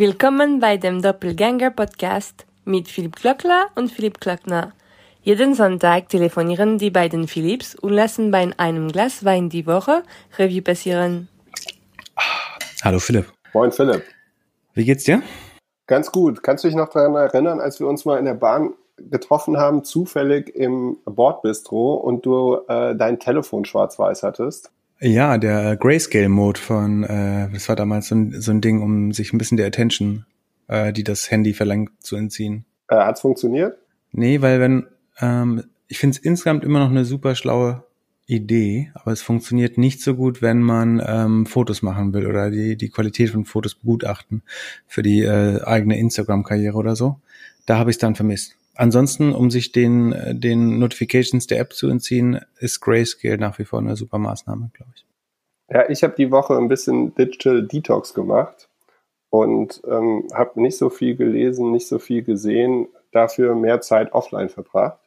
Willkommen bei dem Doppelgänger Podcast mit Philipp Klöckler und Philipp Klöckner. Jeden Sonntag telefonieren die beiden Philipps und lassen bei einem Glas Wein die Woche Revue passieren. Hallo Philipp. Moin Philipp. Wie geht's dir? Ganz gut. Kannst du dich noch daran erinnern, als wir uns mal in der Bahn getroffen haben, zufällig im Bordbistro und du äh, dein Telefon schwarz-weiß hattest? Ja, der Grayscale-Mode von, äh, das war damals so ein, so ein Ding, um sich ein bisschen der Attention, äh, die das Handy verlangt, zu entziehen. Äh, hat's funktioniert? Nee, weil wenn, ähm, ich finde es insgesamt immer noch eine super schlaue Idee, aber es funktioniert nicht so gut, wenn man ähm, Fotos machen will oder die, die Qualität von Fotos begutachten für die äh, eigene Instagram-Karriere oder so. Da habe ich es dann vermisst. Ansonsten, um sich den, den Notifications der App zu entziehen, ist Grayscale nach wie vor eine super Maßnahme, glaube ich. Ja, ich habe die Woche ein bisschen Digital Detox gemacht und ähm, habe nicht so viel gelesen, nicht so viel gesehen, dafür mehr Zeit offline verbracht.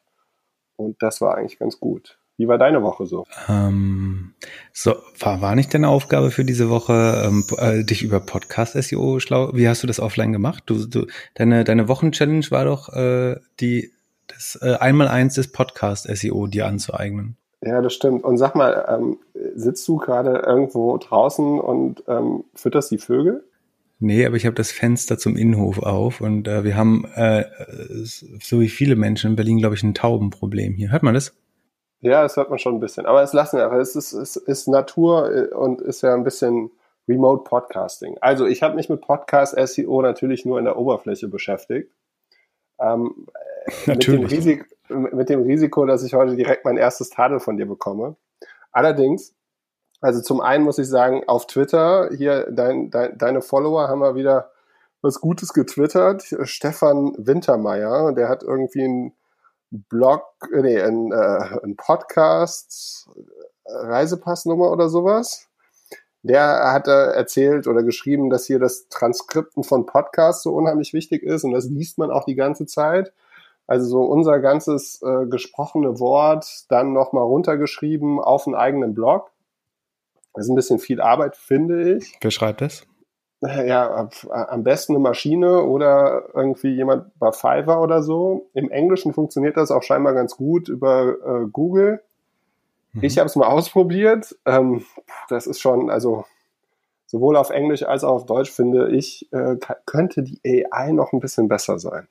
Und das war eigentlich ganz gut. Wie war deine Woche so? Ähm, so war, war nicht deine Aufgabe für diese Woche, ähm, äh, dich über Podcast-SEO schlau. Wie hast du das offline gemacht? Du, du, deine, deine Wochenchallenge war doch äh, die das äh, Einmaleins des Podcast-SEO dir anzueignen. Ja, das stimmt. Und sag mal, ähm, sitzt du gerade irgendwo draußen und ähm, fütterst die Vögel? Nee, aber ich habe das Fenster zum Innenhof auf und äh, wir haben, äh, so wie viele Menschen in Berlin, glaube ich, ein Taubenproblem hier. Hört man das? Ja, das hört man schon ein bisschen. Aber es lassen wir einfach. Es ist, es ist Natur äh, und ist ja ein bisschen Remote Podcasting. Also ich habe mich mit Podcast SEO natürlich nur in der Oberfläche beschäftigt. Ähm, natürlich. Mit dem, Risiko, mit dem Risiko, dass ich heute direkt mein erstes Tadel von dir bekomme. Allerdings, also zum einen muss ich sagen, auf Twitter, hier dein, dein, deine Follower haben wir wieder was Gutes getwittert. Stefan Wintermeyer, der hat irgendwie ein Blog, nee, ein, äh, ein Podcast, Reisepassnummer oder sowas. Der hat äh, erzählt oder geschrieben, dass hier das Transkripten von Podcasts so unheimlich wichtig ist und das liest man auch die ganze Zeit. Also so unser ganzes äh, gesprochene Wort dann nochmal runtergeschrieben auf einen eigenen Blog. Das ist ein bisschen viel Arbeit, finde ich. Wer schreibt das? Ja, am besten eine Maschine oder irgendwie jemand bei Fiverr oder so. Im Englischen funktioniert das auch scheinbar ganz gut über äh, Google. Mhm. Ich habe es mal ausprobiert. Ähm, das ist schon, also sowohl auf Englisch als auch auf Deutsch finde ich, äh, könnte die AI noch ein bisschen besser sein.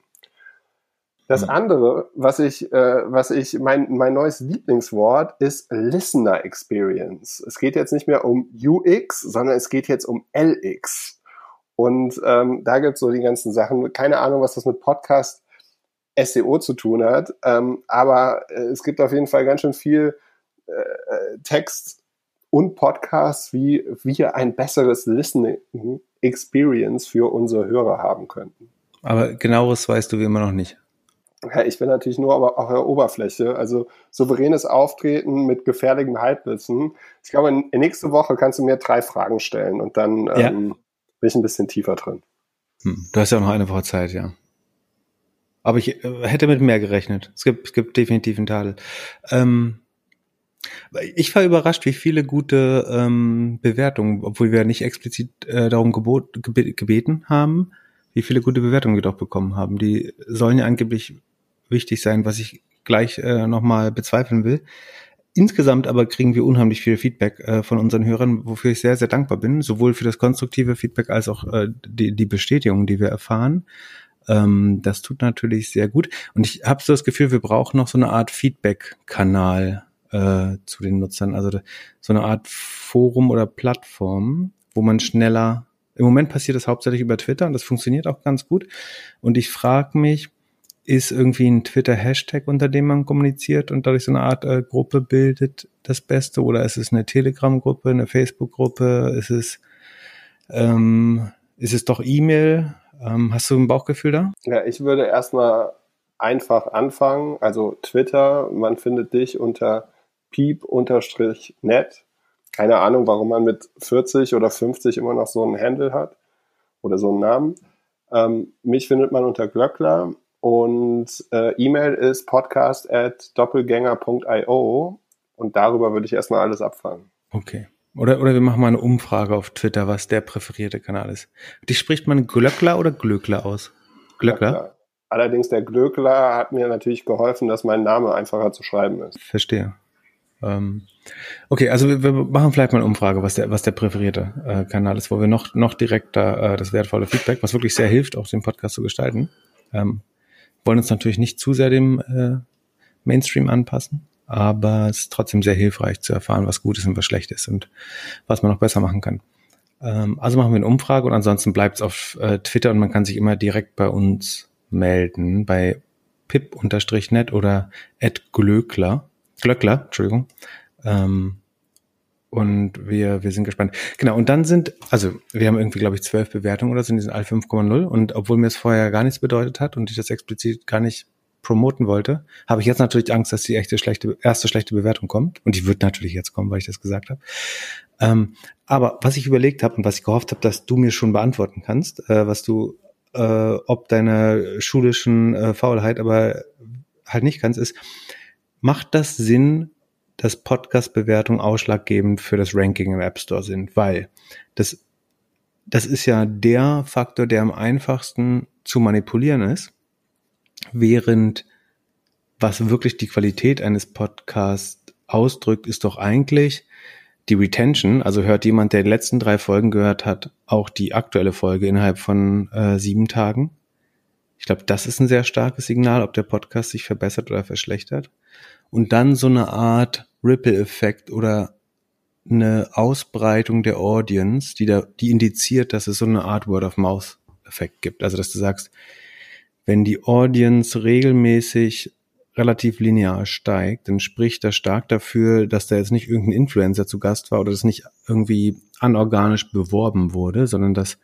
Das mhm. andere, was ich, äh, was ich, mein, mein neues Lieblingswort ist Listener Experience. Es geht jetzt nicht mehr um UX, sondern es geht jetzt um LX. Und ähm, da gibt's so die ganzen Sachen. Keine Ahnung, was das mit Podcast SEO zu tun hat. Ähm, aber äh, es gibt auf jeden Fall ganz schön viel äh, äh Text und Podcasts, wie wir ein besseres Listening Experience für unsere Hörer haben könnten. Aber genaueres weißt du wie immer noch nicht. Ja, ich bin natürlich nur aber auf der Oberfläche. Also souveränes Auftreten mit gefährlichem Halbwissen. Ich glaube, nächste Woche kannst du mir drei Fragen stellen und dann ja. ähm, bin ich ein bisschen tiefer drin. Hm, du hast ja auch noch eine Woche Zeit, ja. Aber ich äh, hätte mit mehr gerechnet. Es gibt, es gibt definitiv einen Tadel. Ähm, ich war überrascht, wie viele gute ähm, Bewertungen, obwohl wir nicht explizit äh, darum gebot, gebe, gebeten haben, wie viele gute Bewertungen wir doch bekommen haben. Die sollen ja angeblich wichtig sein, was ich gleich äh, nochmal bezweifeln will. Insgesamt aber kriegen wir unheimlich viel Feedback äh, von unseren Hörern, wofür ich sehr, sehr dankbar bin, sowohl für das konstruktive Feedback als auch äh, die, die Bestätigung, die wir erfahren. Ähm, das tut natürlich sehr gut. Und ich habe so das Gefühl, wir brauchen noch so eine Art Feedback-Kanal äh, zu den Nutzern, also so eine Art Forum oder Plattform, wo man schneller. Im Moment passiert das hauptsächlich über Twitter und das funktioniert auch ganz gut. Und ich frage mich, ist irgendwie ein Twitter-Hashtag, unter dem man kommuniziert und dadurch so eine Art äh, Gruppe bildet, das Beste? Oder ist es eine Telegram-Gruppe, eine Facebook-Gruppe? Ist es, ähm, ist es doch E-Mail? Ähm, hast du ein Bauchgefühl da? Ja, ich würde erstmal einfach anfangen. Also Twitter, man findet dich unter piep-net. Keine Ahnung, warum man mit 40 oder 50 immer noch so einen Handle hat oder so einen Namen. Ähm, mich findet man unter Glöckler und äh, E-Mail ist podcast at doppelgänger.io und darüber würde ich erstmal alles abfangen. Okay. Oder, oder wir machen mal eine Umfrage auf Twitter, was der präferierte Kanal ist. Die spricht man Glöckler oder Glöckler aus? Glöckler? Glöckler. Allerdings der Glöckler hat mir natürlich geholfen, dass mein Name einfacher zu schreiben ist. Verstehe. Ähm, okay, also wir, wir, machen vielleicht mal eine Umfrage, was der, was der präferierte äh, Kanal ist, wo wir noch, noch direkter äh, das wertvolle Feedback, was wirklich sehr hilft, auch den Podcast zu gestalten. Ähm, wollen uns natürlich nicht zu sehr dem äh, Mainstream anpassen, aber es ist trotzdem sehr hilfreich zu erfahren, was gut ist und was schlecht ist und was man noch besser machen kann. Ähm, also machen wir eine Umfrage und ansonsten bleibt es auf äh, Twitter und man kann sich immer direkt bei uns melden, bei pip-net oder @glöckler Glöckler, Entschuldigung. Ähm, und wir, wir sind gespannt. Genau, und dann sind, also wir haben irgendwie, glaube ich, zwölf Bewertungen oder so, die sind alle 5,0. Und obwohl mir es vorher gar nichts bedeutet hat und ich das explizit gar nicht promoten wollte, habe ich jetzt natürlich Angst, dass die echte schlechte, erste schlechte Bewertung kommt. Und die wird natürlich jetzt kommen, weil ich das gesagt habe. Ähm, aber was ich überlegt habe und was ich gehofft habe, dass du mir schon beantworten kannst, äh, was du äh, ob deiner schulischen äh, Faulheit aber halt nicht kannst, ist, macht das Sinn, dass Podcast-Bewertungen ausschlaggebend für das Ranking im App Store sind, weil das, das ist ja der Faktor, der am einfachsten zu manipulieren ist, während was wirklich die Qualität eines Podcasts ausdrückt, ist doch eigentlich die Retention. Also hört jemand, der die letzten drei Folgen gehört hat, auch die aktuelle Folge innerhalb von äh, sieben Tagen. Ich glaube, das ist ein sehr starkes Signal, ob der Podcast sich verbessert oder verschlechtert und dann so eine Art Ripple-Effekt oder eine Ausbreitung der Audience, die da, die indiziert, dass es so eine Art Word-of-Mouth-Effekt gibt. Also, dass du sagst, wenn die Audience regelmäßig relativ linear steigt, dann spricht das stark dafür, dass da jetzt nicht irgendein Influencer zu Gast war oder das nicht irgendwie anorganisch beworben wurde, sondern dass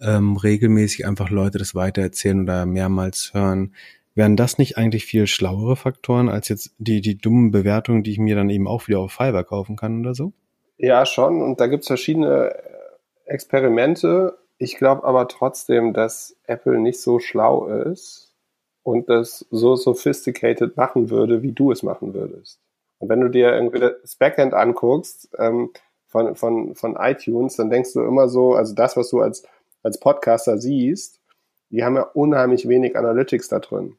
ähm, regelmäßig einfach Leute das weitererzählen oder mehrmals hören, Wären das nicht eigentlich viel schlauere Faktoren als jetzt die, die dummen Bewertungen, die ich mir dann eben auch wieder auf Fiverr kaufen kann oder so? Ja, schon. Und da gibt es verschiedene Experimente. Ich glaube aber trotzdem, dass Apple nicht so schlau ist und das so sophisticated machen würde, wie du es machen würdest. Und wenn du dir irgendwie das Backend anguckst ähm, von, von, von iTunes, dann denkst du immer so, also das, was du als, als Podcaster siehst, die haben ja unheimlich wenig Analytics da drin.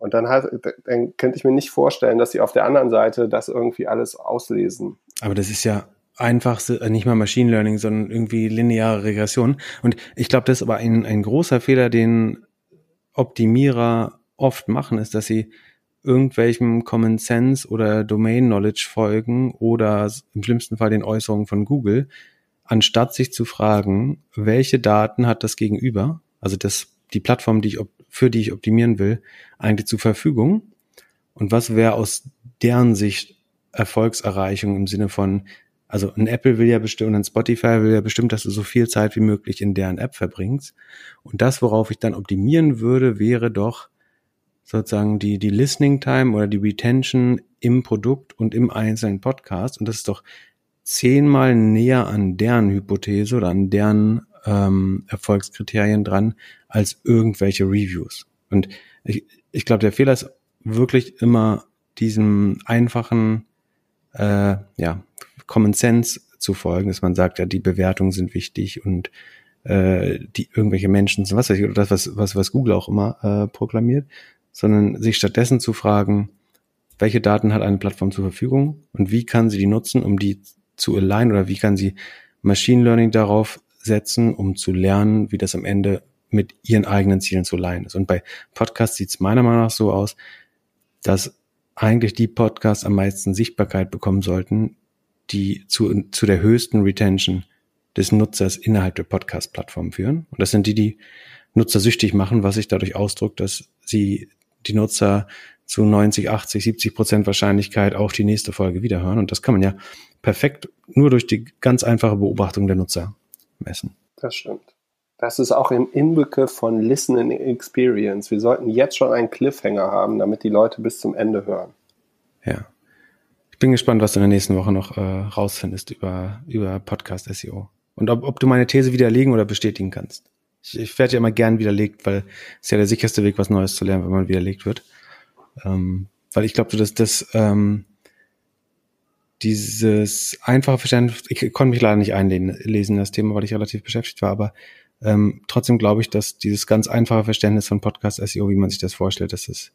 Und dann, hat, dann könnte ich mir nicht vorstellen, dass sie auf der anderen Seite das irgendwie alles auslesen. Aber das ist ja einfach äh, nicht mal Machine Learning, sondern irgendwie lineare Regression. Und ich glaube, das ist aber ein, ein großer Fehler, den Optimierer oft machen, ist, dass sie irgendwelchem Common Sense oder Domain Knowledge folgen oder im schlimmsten Fall den Äußerungen von Google, anstatt sich zu fragen, welche Daten hat das Gegenüber, also das, die Plattform, die ich für die ich optimieren will, eigentlich zur Verfügung? Und was wäre aus deren Sicht Erfolgserreichung im Sinne von, also ein Apple will ja bestimmt, ein Spotify will ja bestimmt, dass du so viel Zeit wie möglich in deren App verbringst. Und das, worauf ich dann optimieren würde, wäre doch sozusagen die, die Listening Time oder die Retention im Produkt und im einzelnen Podcast. Und das ist doch zehnmal näher an deren Hypothese oder an deren ähm, Erfolgskriterien dran als irgendwelche Reviews. Und ich, ich glaube, der Fehler ist wirklich immer diesem einfachen äh, ja, Common Sense zu folgen, dass man sagt, ja, die Bewertungen sind wichtig und äh, die irgendwelche Menschen sind, was weiß ich, oder das, was, was, was Google auch immer äh, proklamiert, sondern sich stattdessen zu fragen, welche Daten hat eine Plattform zur Verfügung und wie kann sie die nutzen, um die zu alignen oder wie kann sie Machine Learning darauf setzen, um zu lernen, wie das am Ende mit ihren eigenen Zielen zu leihen ist. Und bei Podcasts sieht es meiner Meinung nach so aus, dass eigentlich die Podcasts am meisten Sichtbarkeit bekommen sollten, die zu, zu der höchsten Retention des Nutzers innerhalb der Podcast-Plattform führen. Und das sind die, die Nutzer süchtig machen, was sich dadurch ausdrückt, dass sie die Nutzer zu 90, 80, 70 Prozent Wahrscheinlichkeit auch die nächste Folge wiederhören. Und das kann man ja perfekt nur durch die ganz einfache Beobachtung der Nutzer messen. Das stimmt. Das ist auch im Inbegriff von Listening Experience. Wir sollten jetzt schon einen Cliffhanger haben, damit die Leute bis zum Ende hören. Ja. Ich bin gespannt, was du in der nächsten Woche noch äh, rausfindest über, über Podcast SEO. Und ob, ob du meine These widerlegen oder bestätigen kannst. Ich, ich werde ja immer gern widerlegt, weil es ist ja der sicherste Weg, was Neues zu lernen, wenn man widerlegt wird. Ähm, weil ich glaube, dass das ähm, dieses einfache Verständnis, ich konnte mich leider nicht einlesen in das Thema, weil ich relativ beschäftigt war, aber ähm, trotzdem glaube ich, dass dieses ganz einfache Verständnis von Podcast SEO, wie man sich das vorstellt, dass es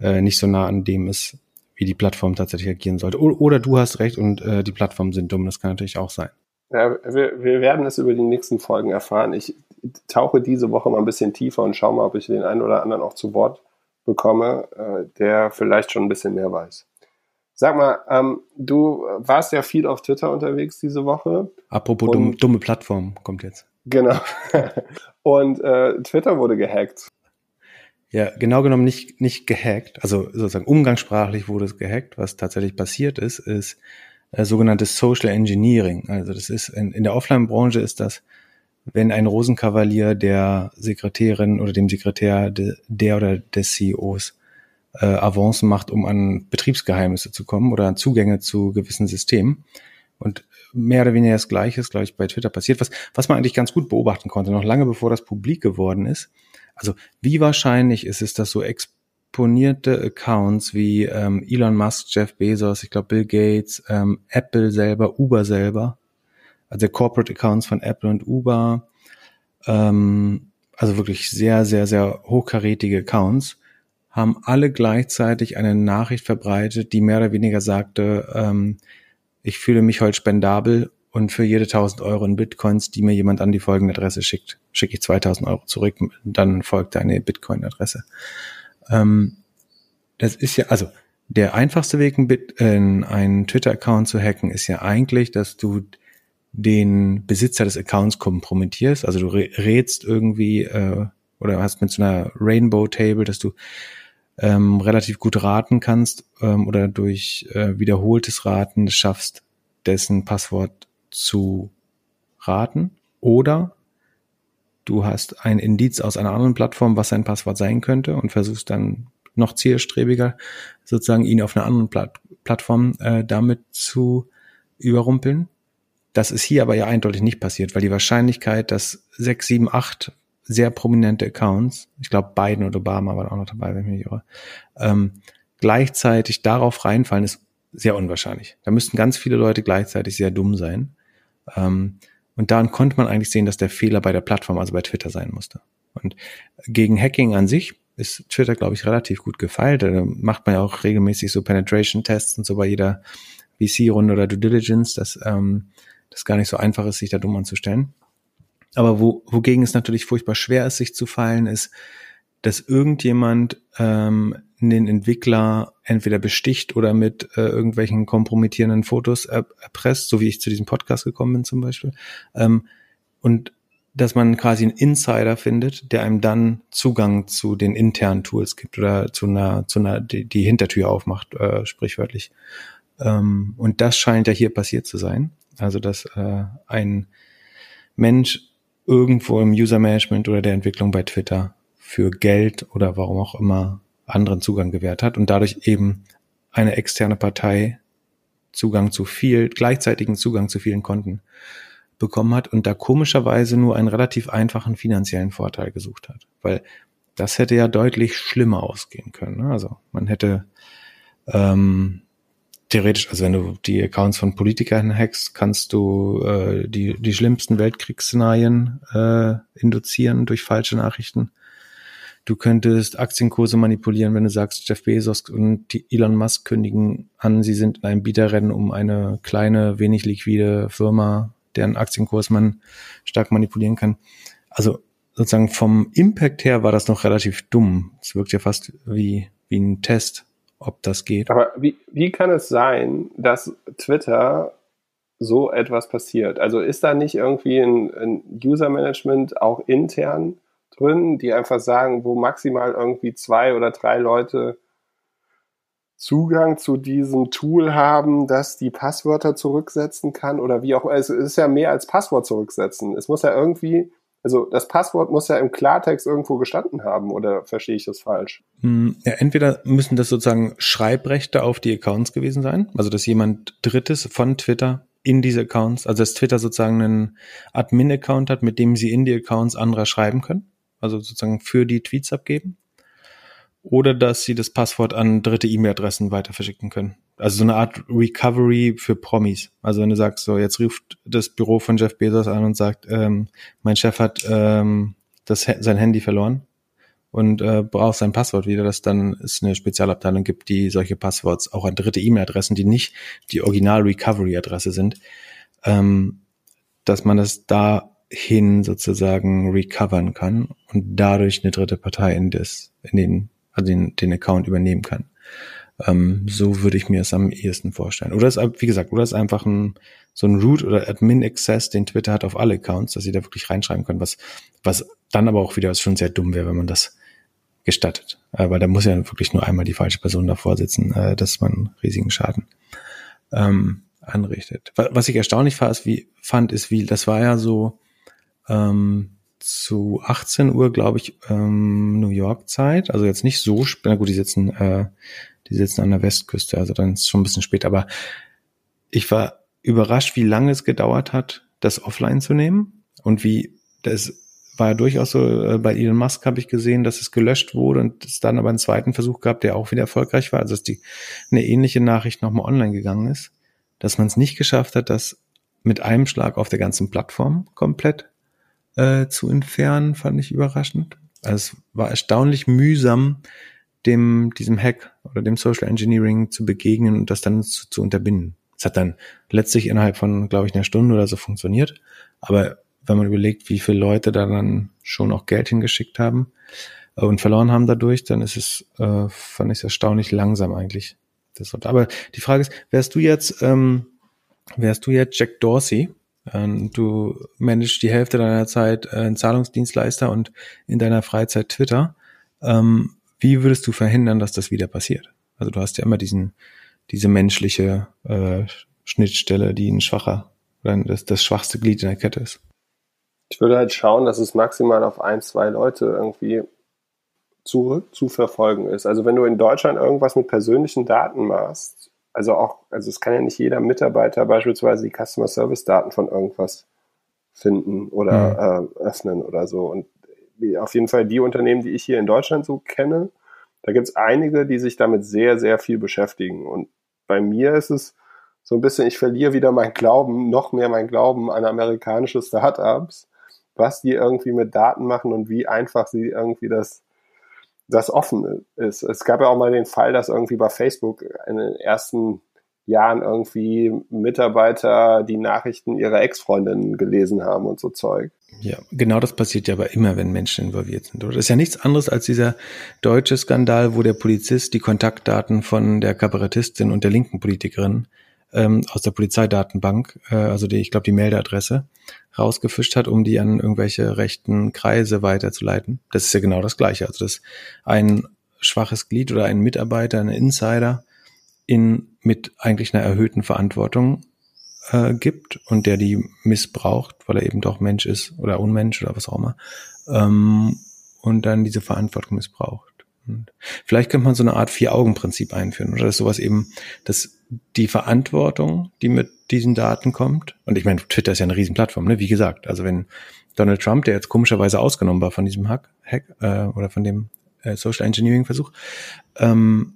äh, nicht so nah an dem ist, wie die Plattform tatsächlich agieren sollte. O oder du hast recht und äh, die Plattformen sind dumm, das kann natürlich auch sein. Ja, wir, wir werden es über die nächsten Folgen erfahren. Ich tauche diese Woche mal ein bisschen tiefer und schaue mal, ob ich den einen oder anderen auch zu Wort bekomme, äh, der vielleicht schon ein bisschen mehr weiß. Sag mal, ähm, du warst ja viel auf Twitter unterwegs diese Woche. Apropos dumme, dumme Plattform kommt jetzt. Genau. und äh, Twitter wurde gehackt. Ja, genau genommen nicht, nicht gehackt. Also sozusagen umgangssprachlich wurde es gehackt. Was tatsächlich passiert ist, ist äh, sogenanntes Social Engineering. Also das ist in, in der Offline-Branche ist das, wenn ein Rosenkavalier der Sekretärin oder dem Sekretär de, der oder des CEOs äh, Avancen macht, um an Betriebsgeheimnisse zu kommen oder an Zugänge zu gewissen Systemen. Und mehr oder weniger das Gleiche ist, glaube ich, bei Twitter passiert, was, was man eigentlich ganz gut beobachten konnte, noch lange bevor das publik geworden ist. Also wie wahrscheinlich ist es, dass so exponierte Accounts wie ähm, Elon Musk, Jeff Bezos, ich glaube Bill Gates, ähm, Apple selber, Uber selber, also Corporate Accounts von Apple und Uber, ähm, also wirklich sehr, sehr, sehr hochkarätige Accounts, haben alle gleichzeitig eine Nachricht verbreitet, die mehr oder weniger sagte, ähm, ich fühle mich heute spendabel und für jede 1000 Euro in Bitcoins, die mir jemand an die folgende Adresse schickt, schicke ich 2000 Euro zurück, dann folgt eine Bitcoin-Adresse. Ähm, das ist ja, also der einfachste Weg, in einen Twitter-Account zu hacken, ist ja eigentlich, dass du den Besitzer des Accounts kompromittierst. Also du rätst irgendwie äh, oder hast mit so einer Rainbow-Table, dass du ähm, relativ gut raten kannst ähm, oder durch äh, wiederholtes Raten schaffst, dessen Passwort zu raten. Oder du hast ein Indiz aus einer anderen Plattform, was sein Passwort sein könnte und versuchst dann noch zielstrebiger sozusagen ihn auf einer anderen Platt Plattform äh, damit zu überrumpeln. Das ist hier aber ja eindeutig nicht passiert, weil die Wahrscheinlichkeit, dass sechs, sieben, acht sehr prominente Accounts, ich glaube Biden und Obama waren auch noch dabei, wenn ich mich irre, ähm, gleichzeitig darauf reinfallen, ist sehr unwahrscheinlich. Da müssten ganz viele Leute gleichzeitig sehr dumm sein. Ähm, und daran konnte man eigentlich sehen, dass der Fehler bei der Plattform, also bei Twitter sein musste. Und gegen Hacking an sich ist Twitter, glaube ich, relativ gut gefeilt. Da macht man ja auch regelmäßig so Penetration-Tests und so bei jeder VC-Runde oder Due Diligence, dass ähm, das gar nicht so einfach ist, sich da dumm anzustellen. Aber wo, wogegen es natürlich furchtbar schwer ist, sich zu fallen, ist, dass irgendjemand ähm, den Entwickler entweder besticht oder mit äh, irgendwelchen kompromittierenden Fotos erpresst, so wie ich zu diesem Podcast gekommen bin zum Beispiel. Ähm, und dass man quasi einen Insider findet, der einem dann Zugang zu den internen Tools gibt oder zu einer, zu einer, die, die Hintertür aufmacht, äh, sprichwörtlich. Ähm, und das scheint ja hier passiert zu sein. Also, dass äh, ein Mensch irgendwo im User Management oder der Entwicklung bei Twitter für Geld oder warum auch immer anderen Zugang gewährt hat und dadurch eben eine externe Partei Zugang zu viel, gleichzeitigen Zugang zu vielen Konten bekommen hat und da komischerweise nur einen relativ einfachen finanziellen Vorteil gesucht hat. Weil das hätte ja deutlich schlimmer ausgehen können. Ne? Also man hätte ähm, theoretisch, also wenn du die Accounts von Politikern hackst, kannst du äh, die, die schlimmsten Weltkriegsszenarien äh, induzieren durch falsche Nachrichten. Du könntest Aktienkurse manipulieren, wenn du sagst, Jeff Bezos und Elon Musk kündigen an, sie sind in einem Bieterrennen um eine kleine, wenig liquide Firma, deren Aktienkurs man stark manipulieren kann. Also sozusagen vom Impact her war das noch relativ dumm. Es wirkt ja fast wie, wie ein Test ob das geht. Aber wie, wie kann es sein, dass Twitter so etwas passiert? Also ist da nicht irgendwie ein, ein User-Management auch intern drin, die einfach sagen, wo maximal irgendwie zwei oder drei Leute Zugang zu diesem Tool haben, das die Passwörter zurücksetzen kann oder wie auch. Es ist ja mehr als Passwort zurücksetzen. Es muss ja irgendwie also das Passwort muss ja im Klartext irgendwo gestanden haben, oder verstehe ich das falsch? Hm, ja, entweder müssen das sozusagen Schreibrechte auf die Accounts gewesen sein, also dass jemand Drittes von Twitter in diese Accounts, also dass Twitter sozusagen einen Admin-Account hat, mit dem sie in die Accounts anderer schreiben können, also sozusagen für die Tweets abgeben, oder dass sie das Passwort an dritte E-Mail-Adressen weiter verschicken können. Also so eine Art Recovery für Promis. Also wenn du sagst, so jetzt ruft das Büro von Jeff Bezos an und sagt, ähm, mein Chef hat ähm, das, sein Handy verloren und äh, braucht sein Passwort wieder, dass dann es eine Spezialabteilung gibt, die solche Passworts auch an dritte E-Mail-Adressen, die nicht die Original-Recovery-Adresse sind, ähm, dass man das dahin sozusagen recovern kann und dadurch eine dritte Partei in das, in den, also den, den Account übernehmen kann. Ähm, so würde ich mir es am ehesten vorstellen. Oder es, wie gesagt, oder es ist einfach ein, so ein Root oder Admin-Access, den Twitter hat auf alle Accounts, dass sie da wirklich reinschreiben können, was, was dann aber auch wieder schon sehr dumm wäre, wenn man das gestattet. Äh, weil da muss ja wirklich nur einmal die falsche Person davor sitzen, äh, dass man riesigen Schaden ähm, anrichtet. Was ich erstaunlich fand, ist, wie, fand, ist, wie, das war ja so ähm, zu 18 Uhr, glaube ich, ähm, New York Zeit. Also jetzt nicht so spät, na gut, die sitzen, äh, die sitzen an der Westküste, also dann ist es schon ein bisschen spät, aber ich war überrascht, wie lange es gedauert hat, das offline zu nehmen. Und wie das war ja durchaus so, äh, bei Elon Musk habe ich gesehen, dass es gelöscht wurde und es dann aber einen zweiten Versuch gab, der auch wieder erfolgreich war, also dass die eine ähnliche Nachricht nochmal online gegangen ist, dass man es nicht geschafft hat, das mit einem Schlag auf der ganzen Plattform komplett äh, zu entfernen, fand ich überraschend. Also es war erstaunlich mühsam, dem, diesem Hack oder dem Social Engineering zu begegnen und das dann zu, zu unterbinden. Es hat dann letztlich innerhalb von, glaube ich, einer Stunde oder so funktioniert. Aber wenn man überlegt, wie viele Leute da dann schon auch Geld hingeschickt haben äh, und verloren haben dadurch, dann ist es, äh, fand ich es erstaunlich langsam eigentlich. Das, aber die Frage ist, wärst du jetzt, ähm, wärst du jetzt Jack Dorsey, ähm, du managst die Hälfte deiner Zeit äh, einen Zahlungsdienstleister und in deiner Freizeit Twitter, ähm, wie würdest du verhindern, dass das wieder passiert? Also du hast ja immer diesen, diese menschliche äh, Schnittstelle, die ein schwacher, oder das, das schwachste Glied in der Kette ist. Ich würde halt schauen, dass es maximal auf ein, zwei Leute irgendwie zurück zu verfolgen ist. Also wenn du in Deutschland irgendwas mit persönlichen Daten machst, also auch, also es kann ja nicht jeder Mitarbeiter beispielsweise die Customer Service Daten von irgendwas finden oder mhm. äh, öffnen oder so. Und auf jeden Fall die Unternehmen, die ich hier in Deutschland so kenne, da gibt es einige, die sich damit sehr, sehr viel beschäftigen. Und bei mir ist es so ein bisschen, ich verliere wieder mein Glauben, noch mehr mein Glauben an amerikanische Startups, was die irgendwie mit Daten machen und wie einfach sie irgendwie das, das offen ist. Es gab ja auch mal den Fall, dass irgendwie bei Facebook in den ersten Jahren irgendwie Mitarbeiter die Nachrichten ihrer Ex-Freundinnen gelesen haben und so Zeug. Ja, genau das passiert ja aber immer, wenn Menschen involviert sind. Das ist ja nichts anderes als dieser deutsche Skandal, wo der Polizist die Kontaktdaten von der Kabarettistin und der linken Politikerin ähm, aus der Polizeidatenbank, äh, also die, ich glaube, die Meldeadresse, rausgefischt hat, um die an irgendwelche rechten Kreise weiterzuleiten. Das ist ja genau das Gleiche. Also dass ein schwaches Glied oder ein Mitarbeiter, ein Insider in mit eigentlich einer erhöhten Verantwortung äh, gibt und der die missbraucht, weil er eben doch Mensch ist oder Unmensch oder was auch immer, ähm, und dann diese Verantwortung missbraucht. Und vielleicht könnte man so eine Art Vier-Augen-Prinzip einführen oder dass sowas eben, dass die Verantwortung, die mit diesen Daten kommt, und ich meine, Twitter ist ja eine Riesenplattform, ne? wie gesagt, also wenn Donald Trump, der jetzt komischerweise ausgenommen war von diesem Hack, Hack äh, oder von dem äh, Social Engineering Versuch, ähm,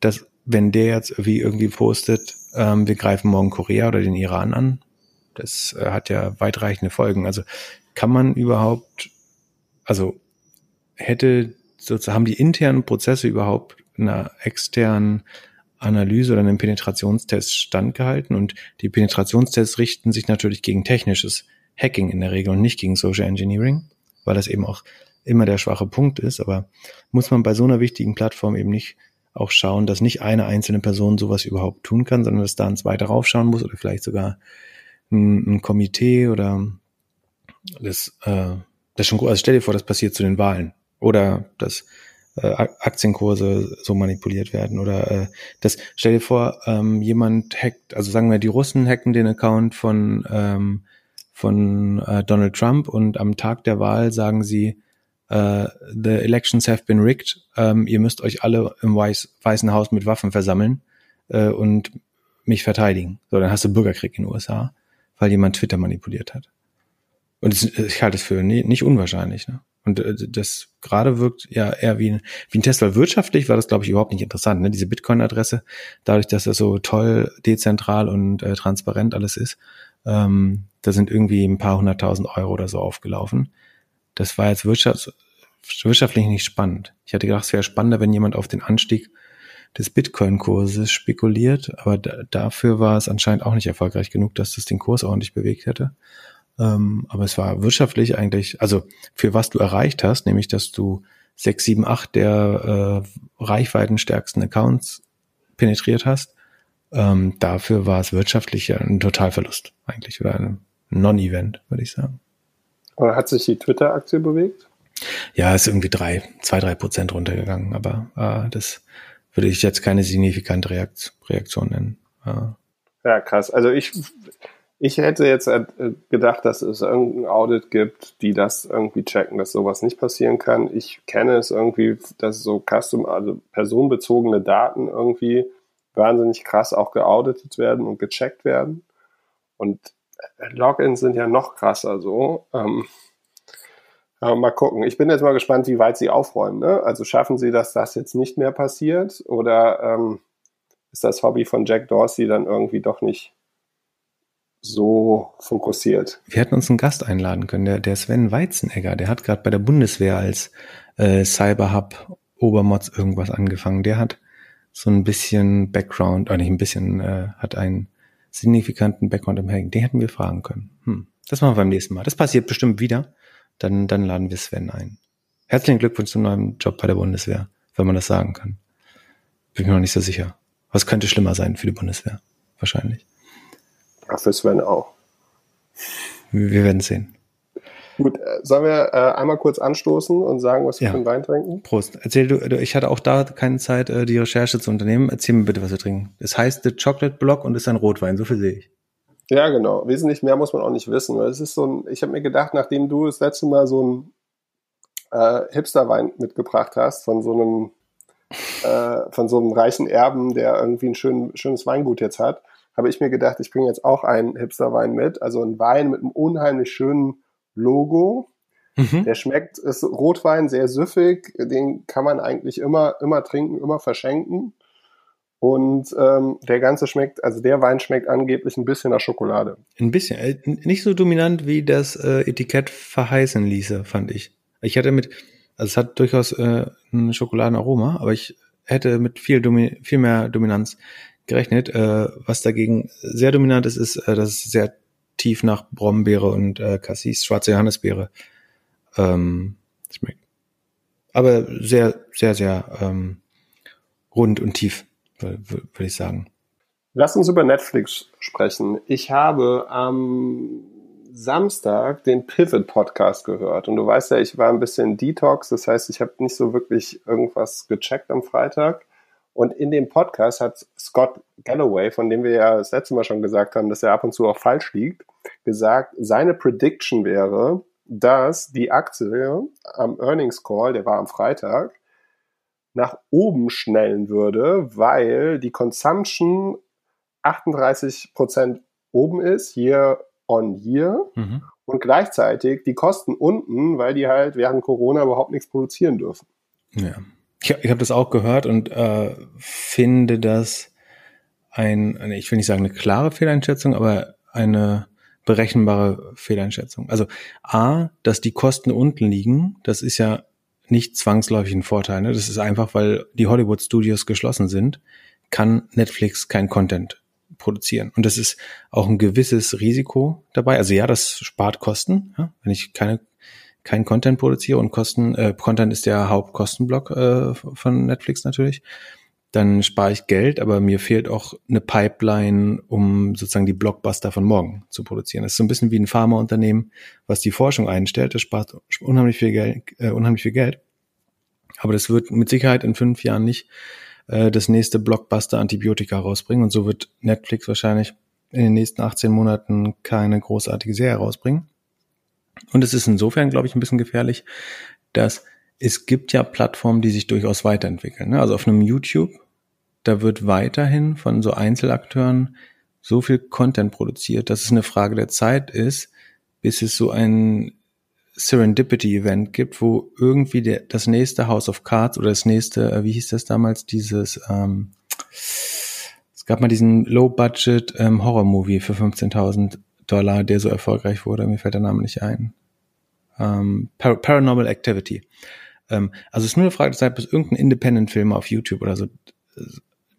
dass wenn der jetzt wie irgendwie postet, ähm, wir greifen morgen Korea oder den Iran an, das äh, hat ja weitreichende Folgen. Also kann man überhaupt, also hätte sozusagen, haben die internen Prozesse überhaupt einer externen Analyse oder einem Penetrationstest standgehalten und die Penetrationstests richten sich natürlich gegen technisches Hacking in der Regel und nicht gegen Social Engineering, weil das eben auch immer der schwache Punkt ist, aber muss man bei so einer wichtigen Plattform eben nicht auch schauen, dass nicht eine einzelne Person sowas überhaupt tun kann, sondern dass da ein zweiter raufschauen muss oder vielleicht sogar ein, ein Komitee oder das, äh, das schon, also stell dir vor, das passiert zu den Wahlen oder dass äh, Aktienkurse so manipuliert werden oder äh, das stell dir vor, ähm, jemand hackt, also sagen wir, die Russen hacken den Account von ähm, von äh, Donald Trump und am Tag der Wahl sagen sie, uh, the elections have been rigged, ähm, ihr müsst euch alle im Weiß, Weißen Haus mit Waffen versammeln äh, und mich verteidigen. So, dann hast du Bürgerkrieg in den USA, weil jemand Twitter manipuliert hat. Und das, ich halte es für nie, nicht unwahrscheinlich. Ne? Und äh, das gerade wirkt ja eher wie ein, wie ein Tesla. Wirtschaftlich war das, glaube ich, überhaupt nicht interessant. Ne? Diese Bitcoin-Adresse, dadurch, dass das so toll, dezentral und äh, transparent alles ist, ähm, da sind irgendwie ein paar hunderttausend Euro oder so aufgelaufen. Das war jetzt wirtschafts wirtschaftlich nicht spannend. Ich hatte gedacht, es wäre spannender, wenn jemand auf den Anstieg des Bitcoin-Kurses spekuliert, aber da, dafür war es anscheinend auch nicht erfolgreich genug, dass das den Kurs ordentlich bewegt hätte. Ähm, aber es war wirtschaftlich eigentlich, also für was du erreicht hast, nämlich dass du sechs, sieben, acht der äh, reichweitenstärksten Accounts penetriert hast, ähm, dafür war es wirtschaftlich ein Totalverlust eigentlich oder ein Non-Event, würde ich sagen. Oder hat sich die Twitter-Aktie bewegt? Ja, ist irgendwie drei, zwei, drei Prozent runtergegangen, aber äh, das würde ich jetzt keine signifikante Reaktion nennen. Äh. Ja, krass. Also ich, ich hätte jetzt äh, gedacht, dass es irgendein Audit gibt, die das irgendwie checken, dass sowas nicht passieren kann. Ich kenne es irgendwie, dass so custom, also personenbezogene Daten irgendwie wahnsinnig krass auch geauditet werden und gecheckt werden. Und Logins sind ja noch krasser so. Ähm, aber mal gucken. Ich bin jetzt mal gespannt, wie weit sie aufräumen. Ne? Also schaffen sie, dass das jetzt nicht mehr passiert? Oder ähm, ist das Hobby von Jack Dorsey dann irgendwie doch nicht so fokussiert? Wir hätten uns einen Gast einladen können, der, der Sven Weizenegger. Der hat gerade bei der Bundeswehr als äh, Cyberhub Obermods irgendwas angefangen. Der hat so ein bisschen Background, oder nicht ein bisschen, äh, hat einen signifikanten Background im Hacking. Den hätten wir fragen können. Hm. Das machen wir beim nächsten Mal. Das passiert bestimmt wieder dann, dann laden wir Sven ein. Herzlichen Glückwunsch zum neuen Job bei der Bundeswehr, wenn man das sagen kann. Bin mir noch nicht so sicher. Was könnte schlimmer sein für die Bundeswehr? Wahrscheinlich. Ja, für Sven auch. Wir werden sehen. Gut, äh, sollen wir äh, einmal kurz anstoßen und sagen, was wir ja. für einen Wein trinken? Prost. Erzähl du, ich hatte auch da keine Zeit, äh, die Recherche zu unternehmen. Erzähl mir bitte, was wir trinken. Es heißt The Chocolate Block und ist ein Rotwein, so viel sehe ich. Ja, genau. Wesentlich mehr muss man auch nicht wissen. Weil es ist so ein, ich habe mir gedacht, nachdem du das letzte Mal so ein äh, Hipsterwein mitgebracht hast von so einem äh, von so einem reichen Erben, der irgendwie ein schön, schönes Weingut jetzt hat, habe ich mir gedacht, ich bringe jetzt auch einen Hipsterwein mit. Also ein Wein mit einem unheimlich schönen Logo. Mhm. Der schmeckt, ist Rotwein, sehr süffig. Den kann man eigentlich immer, immer trinken, immer verschenken. Und ähm, der ganze schmeckt, also der Wein schmeckt angeblich ein bisschen nach Schokolade. Ein bisschen, äh, nicht so dominant wie das äh, Etikett verheißen ließe, fand ich. Ich hatte mit, also es hat durchaus äh, ein Schokoladenaroma, aber ich hätte mit viel, Domi viel mehr Dominanz gerechnet. Äh, was dagegen sehr dominant ist, ist, äh, dass es sehr tief nach Brombeere und äh, Cassis, schwarze Johannisbeere ähm, schmeckt. Aber sehr, sehr, sehr ähm, rund und tief würde ich sagen. Lass uns über Netflix sprechen. Ich habe am Samstag den Pivot Podcast gehört und du weißt ja, ich war ein bisschen Detox, das heißt, ich habe nicht so wirklich irgendwas gecheckt am Freitag. Und in dem Podcast hat Scott Galloway, von dem wir ja das letzte Mal schon gesagt haben, dass er ab und zu auch falsch liegt, gesagt, seine Prediction wäre, dass die Aktie am Earnings Call, der war am Freitag, nach oben schnellen würde, weil die Consumption 38 Prozent oben ist, year on year, mhm. und gleichzeitig die Kosten unten, weil die halt während Corona überhaupt nichts produzieren dürfen. Ja. Ich, ich habe das auch gehört und äh, finde das ein, ich will nicht sagen eine klare Fehleinschätzung, aber eine berechenbare Fehleinschätzung. Also A, dass die Kosten unten liegen, das ist ja nicht zwangsläufig ein Vorteil. Ne? Das ist einfach, weil die Hollywood Studios geschlossen sind, kann Netflix kein Content produzieren. Und das ist auch ein gewisses Risiko dabei. Also ja, das spart Kosten, ja? wenn ich keine kein Content produziere und Kosten, äh, Content ist der Hauptkostenblock äh, von Netflix natürlich, dann spare ich Geld, aber mir fehlt auch eine Pipeline, um sozusagen die Blockbuster von morgen zu produzieren. Das ist so ein bisschen wie ein Pharmaunternehmen, was die Forschung einstellt. Das spart unheimlich viel Geld, äh, unheimlich viel Geld. Aber das wird mit Sicherheit in fünf Jahren nicht äh, das nächste Blockbuster Antibiotika rausbringen. Und so wird Netflix wahrscheinlich in den nächsten 18 Monaten keine großartige Serie rausbringen. Und es ist insofern, glaube ich, ein bisschen gefährlich, dass es gibt ja Plattformen, die sich durchaus weiterentwickeln. Ne? Also auf einem YouTube, da wird weiterhin von so Einzelakteuren so viel Content produziert, dass es eine Frage der Zeit ist, bis es so ein Serendipity-Event gibt, wo irgendwie der, das nächste House of Cards oder das nächste, äh, wie hieß das damals, dieses, ähm, es gab mal diesen Low-Budget ähm, für 15.000 Dollar, der so erfolgreich wurde, mir fällt der Name nicht ein. Ähm, Par Paranormal Activity. Ähm, also es ist nur eine Frage der Zeit, bis irgendein Independent-Film auf YouTube oder so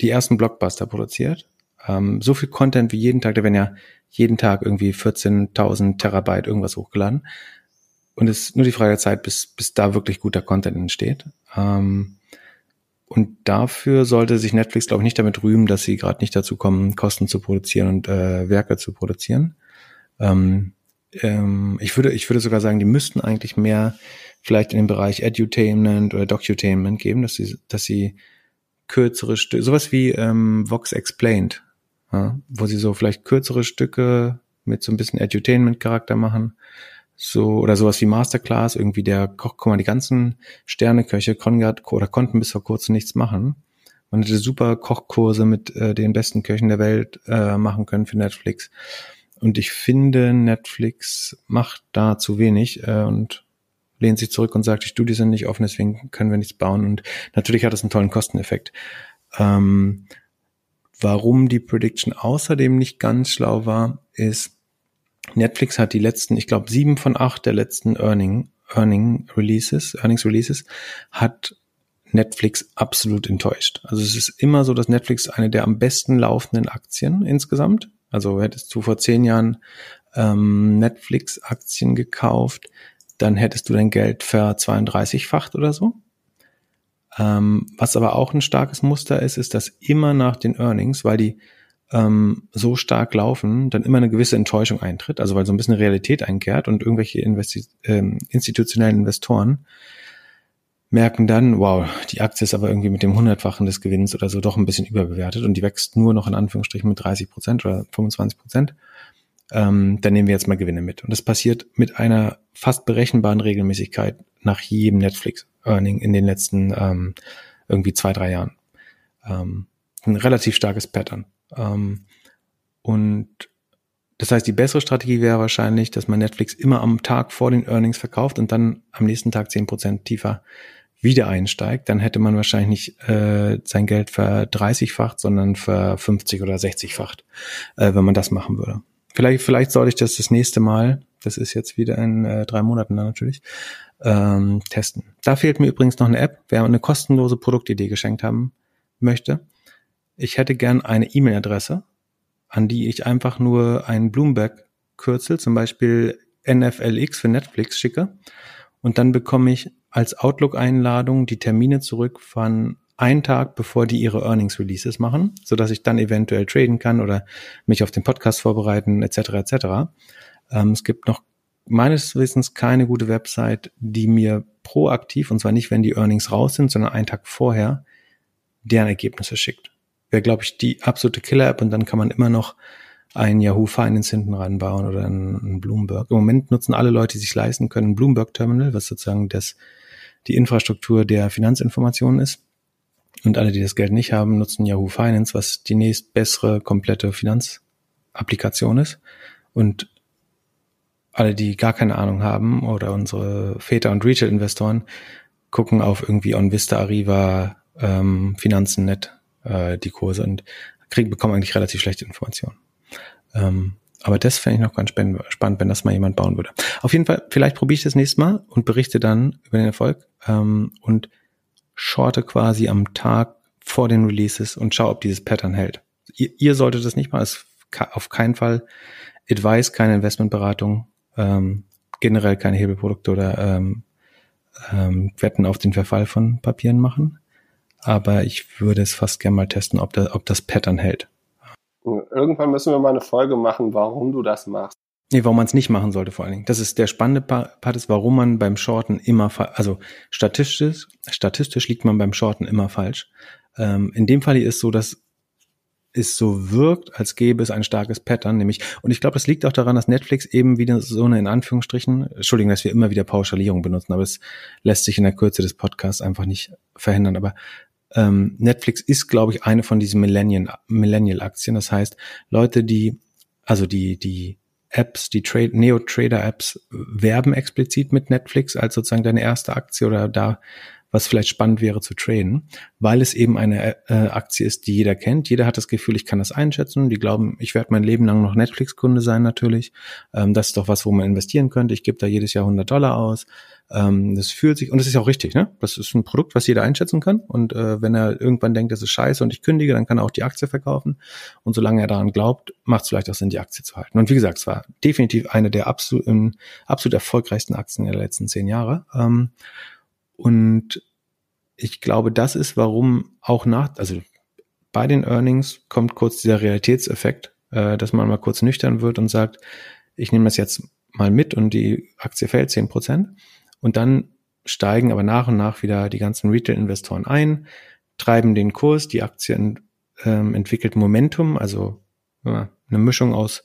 die ersten Blockbuster produziert. Ähm, so viel Content wie jeden Tag, da werden ja jeden Tag irgendwie 14.000 Terabyte irgendwas hochgeladen. Und es ist nur die Frage der Zeit, bis, bis da wirklich guter Content entsteht. Ähm, und dafür sollte sich Netflix, glaube ich, nicht damit rühmen, dass sie gerade nicht dazu kommen, Kosten zu produzieren und äh, Werke zu produzieren. Ähm, ähm, ich würde, ich würde sogar sagen, die müssten eigentlich mehr vielleicht in den Bereich Edutainment oder Docutainment geben, dass sie, dass sie kürzere Stücke, sowas wie ähm, Vox Explained, ja, wo sie so vielleicht kürzere Stücke mit so ein bisschen Edutainment-Charakter machen so oder sowas wie Masterclass, irgendwie der Koch, guck mal, die ganzen Sterneköche Konrad oder konnten bis vor kurzem nichts machen. Man hätte super Kochkurse mit äh, den besten Köchen der Welt äh, machen können für Netflix. Und ich finde, Netflix macht da zu wenig äh, und lehnt sich zurück und sagt, die Studien sind nicht offen, deswegen können wir nichts bauen. Und natürlich hat das einen tollen Kosteneffekt. Ähm, warum die Prediction außerdem nicht ganz schlau war, ist, Netflix hat die letzten, ich glaube, sieben von acht der letzten Earning, Earning Releases, Earnings Releases, hat Netflix absolut enttäuscht. Also es ist immer so, dass Netflix eine der am besten laufenden Aktien insgesamt. Also hättest du vor zehn Jahren ähm, Netflix-Aktien gekauft, dann hättest du dein Geld ver 32-facht oder so. Ähm, was aber auch ein starkes Muster ist, ist, dass immer nach den Earnings, weil die ähm, so stark laufen, dann immer eine gewisse Enttäuschung eintritt, also weil so ein bisschen Realität einkehrt und irgendwelche Investi ähm, institutionellen Investoren merken dann, wow, die Aktie ist aber irgendwie mit dem hundertfachen des Gewinns oder so doch ein bisschen überbewertet und die wächst nur noch in Anführungsstrichen mit 30 Prozent oder 25 Prozent. Ähm, dann nehmen wir jetzt mal Gewinne mit. Und das passiert mit einer fast berechenbaren Regelmäßigkeit nach jedem Netflix-Earning in den letzten ähm, irgendwie zwei, drei Jahren. Ähm, ein relativ starkes Pattern. Ähm, und das heißt, die bessere Strategie wäre wahrscheinlich, dass man Netflix immer am Tag vor den Earnings verkauft und dann am nächsten Tag zehn Prozent tiefer wieder einsteigt. Dann hätte man wahrscheinlich nicht äh, sein Geld verdreißigfacht, sondern für 50 oder 60-facht, äh, wenn man das machen würde. Vielleicht, vielleicht sollte ich das das nächste Mal, das ist jetzt wieder in äh, drei Monaten dann natürlich, ähm, testen. Da fehlt mir übrigens noch eine App, wer eine kostenlose Produktidee geschenkt haben möchte ich hätte gern eine E-Mail-Adresse, an die ich einfach nur ein Bloomberg-Kürzel, zum Beispiel NFLX für Netflix schicke. Und dann bekomme ich als Outlook-Einladung die Termine zurück von einen Tag, bevor die ihre Earnings Releases machen, so dass ich dann eventuell traden kann oder mich auf den Podcast vorbereiten, etc. etc. Ähm, es gibt noch meines Wissens keine gute Website, die mir proaktiv, und zwar nicht, wenn die Earnings raus sind, sondern einen Tag vorher, deren Ergebnisse schickt wäre, glaube ich, die absolute Killer-App und dann kann man immer noch ein Yahoo Finance hinten ranbauen oder ein, Bloomberg. Im Moment nutzen alle Leute, die sich leisten können, ein Bloomberg Terminal, was sozusagen das, die Infrastruktur der Finanzinformationen ist. Und alle, die das Geld nicht haben, nutzen Yahoo Finance, was die nächst bessere komplette Finanzapplikation ist. Und alle, die gar keine Ahnung haben oder unsere Väter und Retail-Investoren gucken auf irgendwie OnVista, Arriva, ähm, Finanzen.net äh, die Kurse und kriegen, bekommen eigentlich relativ schlechte Informationen. Ähm, aber das fände ich noch ganz spannend, wenn das mal jemand bauen würde. Auf jeden Fall, vielleicht probiere ich das nächste Mal und berichte dann über den Erfolg ähm, und shorte quasi am Tag vor den Releases und schaue, ob dieses Pattern hält. Ihr, ihr solltet das nicht machen, ist auf keinen Fall Advice, keine Investmentberatung, ähm, generell keine Hebelprodukte oder ähm, ähm, Wetten auf den Verfall von Papieren machen aber ich würde es fast gerne mal testen, ob, da, ob das Pattern hält. Irgendwann müssen wir mal eine Folge machen, warum du das machst. Nee, warum man es nicht machen sollte vor allen Dingen. Das ist der spannende Part ist, warum man beim Shorten immer, also statistisch, statistisch liegt man beim Shorten immer falsch. Ähm, in dem Fall hier ist so, dass es so wirkt, als gäbe es ein starkes Pattern, nämlich, und ich glaube, das liegt auch daran, dass Netflix eben wieder so eine, in Anführungsstrichen, Entschuldigung, dass wir immer wieder Pauschalierung benutzen, aber es lässt sich in der Kürze des Podcasts einfach nicht verhindern, aber ähm, Netflix ist, glaube ich, eine von diesen Millennial-Aktien. Das heißt, Leute, die, also die, die Apps, die Trade, Neo-Trader-Apps werben explizit mit Netflix als sozusagen deine erste Aktie oder da was vielleicht spannend wäre zu traden, weil es eben eine äh, Aktie ist, die jeder kennt. Jeder hat das Gefühl, ich kann das einschätzen. Die glauben, ich werde mein Leben lang noch Netflix-Kunde sein natürlich. Ähm, das ist doch was, wo man investieren könnte. Ich gebe da jedes Jahr 100 Dollar aus. Ähm, das fühlt sich, und das ist auch richtig, ne? Das ist ein Produkt, was jeder einschätzen kann. Und äh, wenn er irgendwann denkt, das ist scheiße und ich kündige, dann kann er auch die Aktie verkaufen. Und solange er daran glaubt, macht es vielleicht auch Sinn, die Aktie zu halten. Und wie gesagt, es war definitiv eine der absolut, absolut erfolgreichsten Aktien der letzten zehn Jahre. Ähm, und ich glaube, das ist, warum auch nach, also bei den Earnings kommt kurz dieser Realitätseffekt, äh, dass man mal kurz nüchtern wird und sagt, ich nehme das jetzt mal mit und die Aktie fällt zehn Prozent. Und dann steigen aber nach und nach wieder die ganzen Retail-Investoren ein, treiben den Kurs, die Aktie ähm, entwickelt Momentum, also ja, eine Mischung aus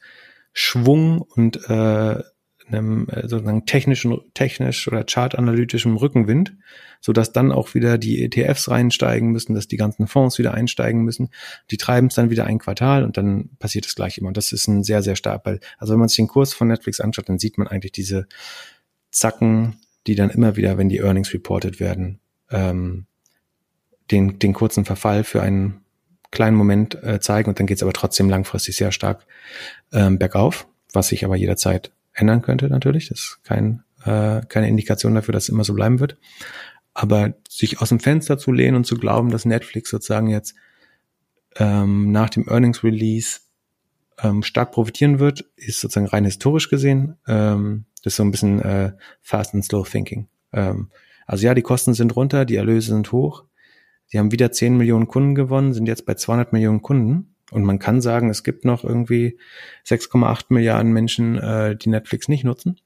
Schwung und äh, einem äh, sozusagen technischen, technisch oder chartanalytischem Rückenwind, so dass dann auch wieder die ETFs reinsteigen müssen, dass die ganzen Fonds wieder einsteigen müssen. Die treiben es dann wieder ein Quartal und dann passiert das gleiche immer. Und das ist ein sehr, sehr stark, weil, also wenn man sich den Kurs von Netflix anschaut, dann sieht man eigentlich diese Zacken, die dann immer wieder, wenn die Earnings reported werden, ähm, den, den kurzen Verfall für einen kleinen Moment äh, zeigen und dann geht es aber trotzdem langfristig sehr stark ähm, bergauf, was sich aber jederzeit ändern könnte natürlich. Das ist kein, äh, keine Indikation dafür, dass es immer so bleiben wird. Aber sich aus dem Fenster zu lehnen und zu glauben, dass Netflix sozusagen jetzt ähm, nach dem Earnings Release ähm, stark profitieren wird, ist sozusagen rein historisch gesehen. Ähm, das ist so ein bisschen äh, Fast and Slow Thinking. Ähm, also ja, die Kosten sind runter, die Erlöse sind hoch. Sie haben wieder 10 Millionen Kunden gewonnen, sind jetzt bei 200 Millionen Kunden. Und man kann sagen, es gibt noch irgendwie 6,8 Milliarden Menschen, äh, die Netflix nicht nutzen.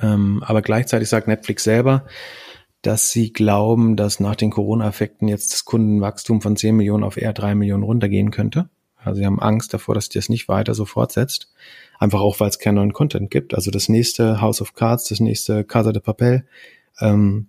Ähm, aber gleichzeitig sagt Netflix selber, dass sie glauben, dass nach den Corona-Effekten jetzt das Kundenwachstum von 10 Millionen auf eher 3 Millionen runtergehen könnte. Also sie haben Angst davor, dass das nicht weiter so fortsetzt. Einfach auch, weil es keinen neuen Content gibt. Also das nächste House of Cards, das nächste Casa de Papel, ähm,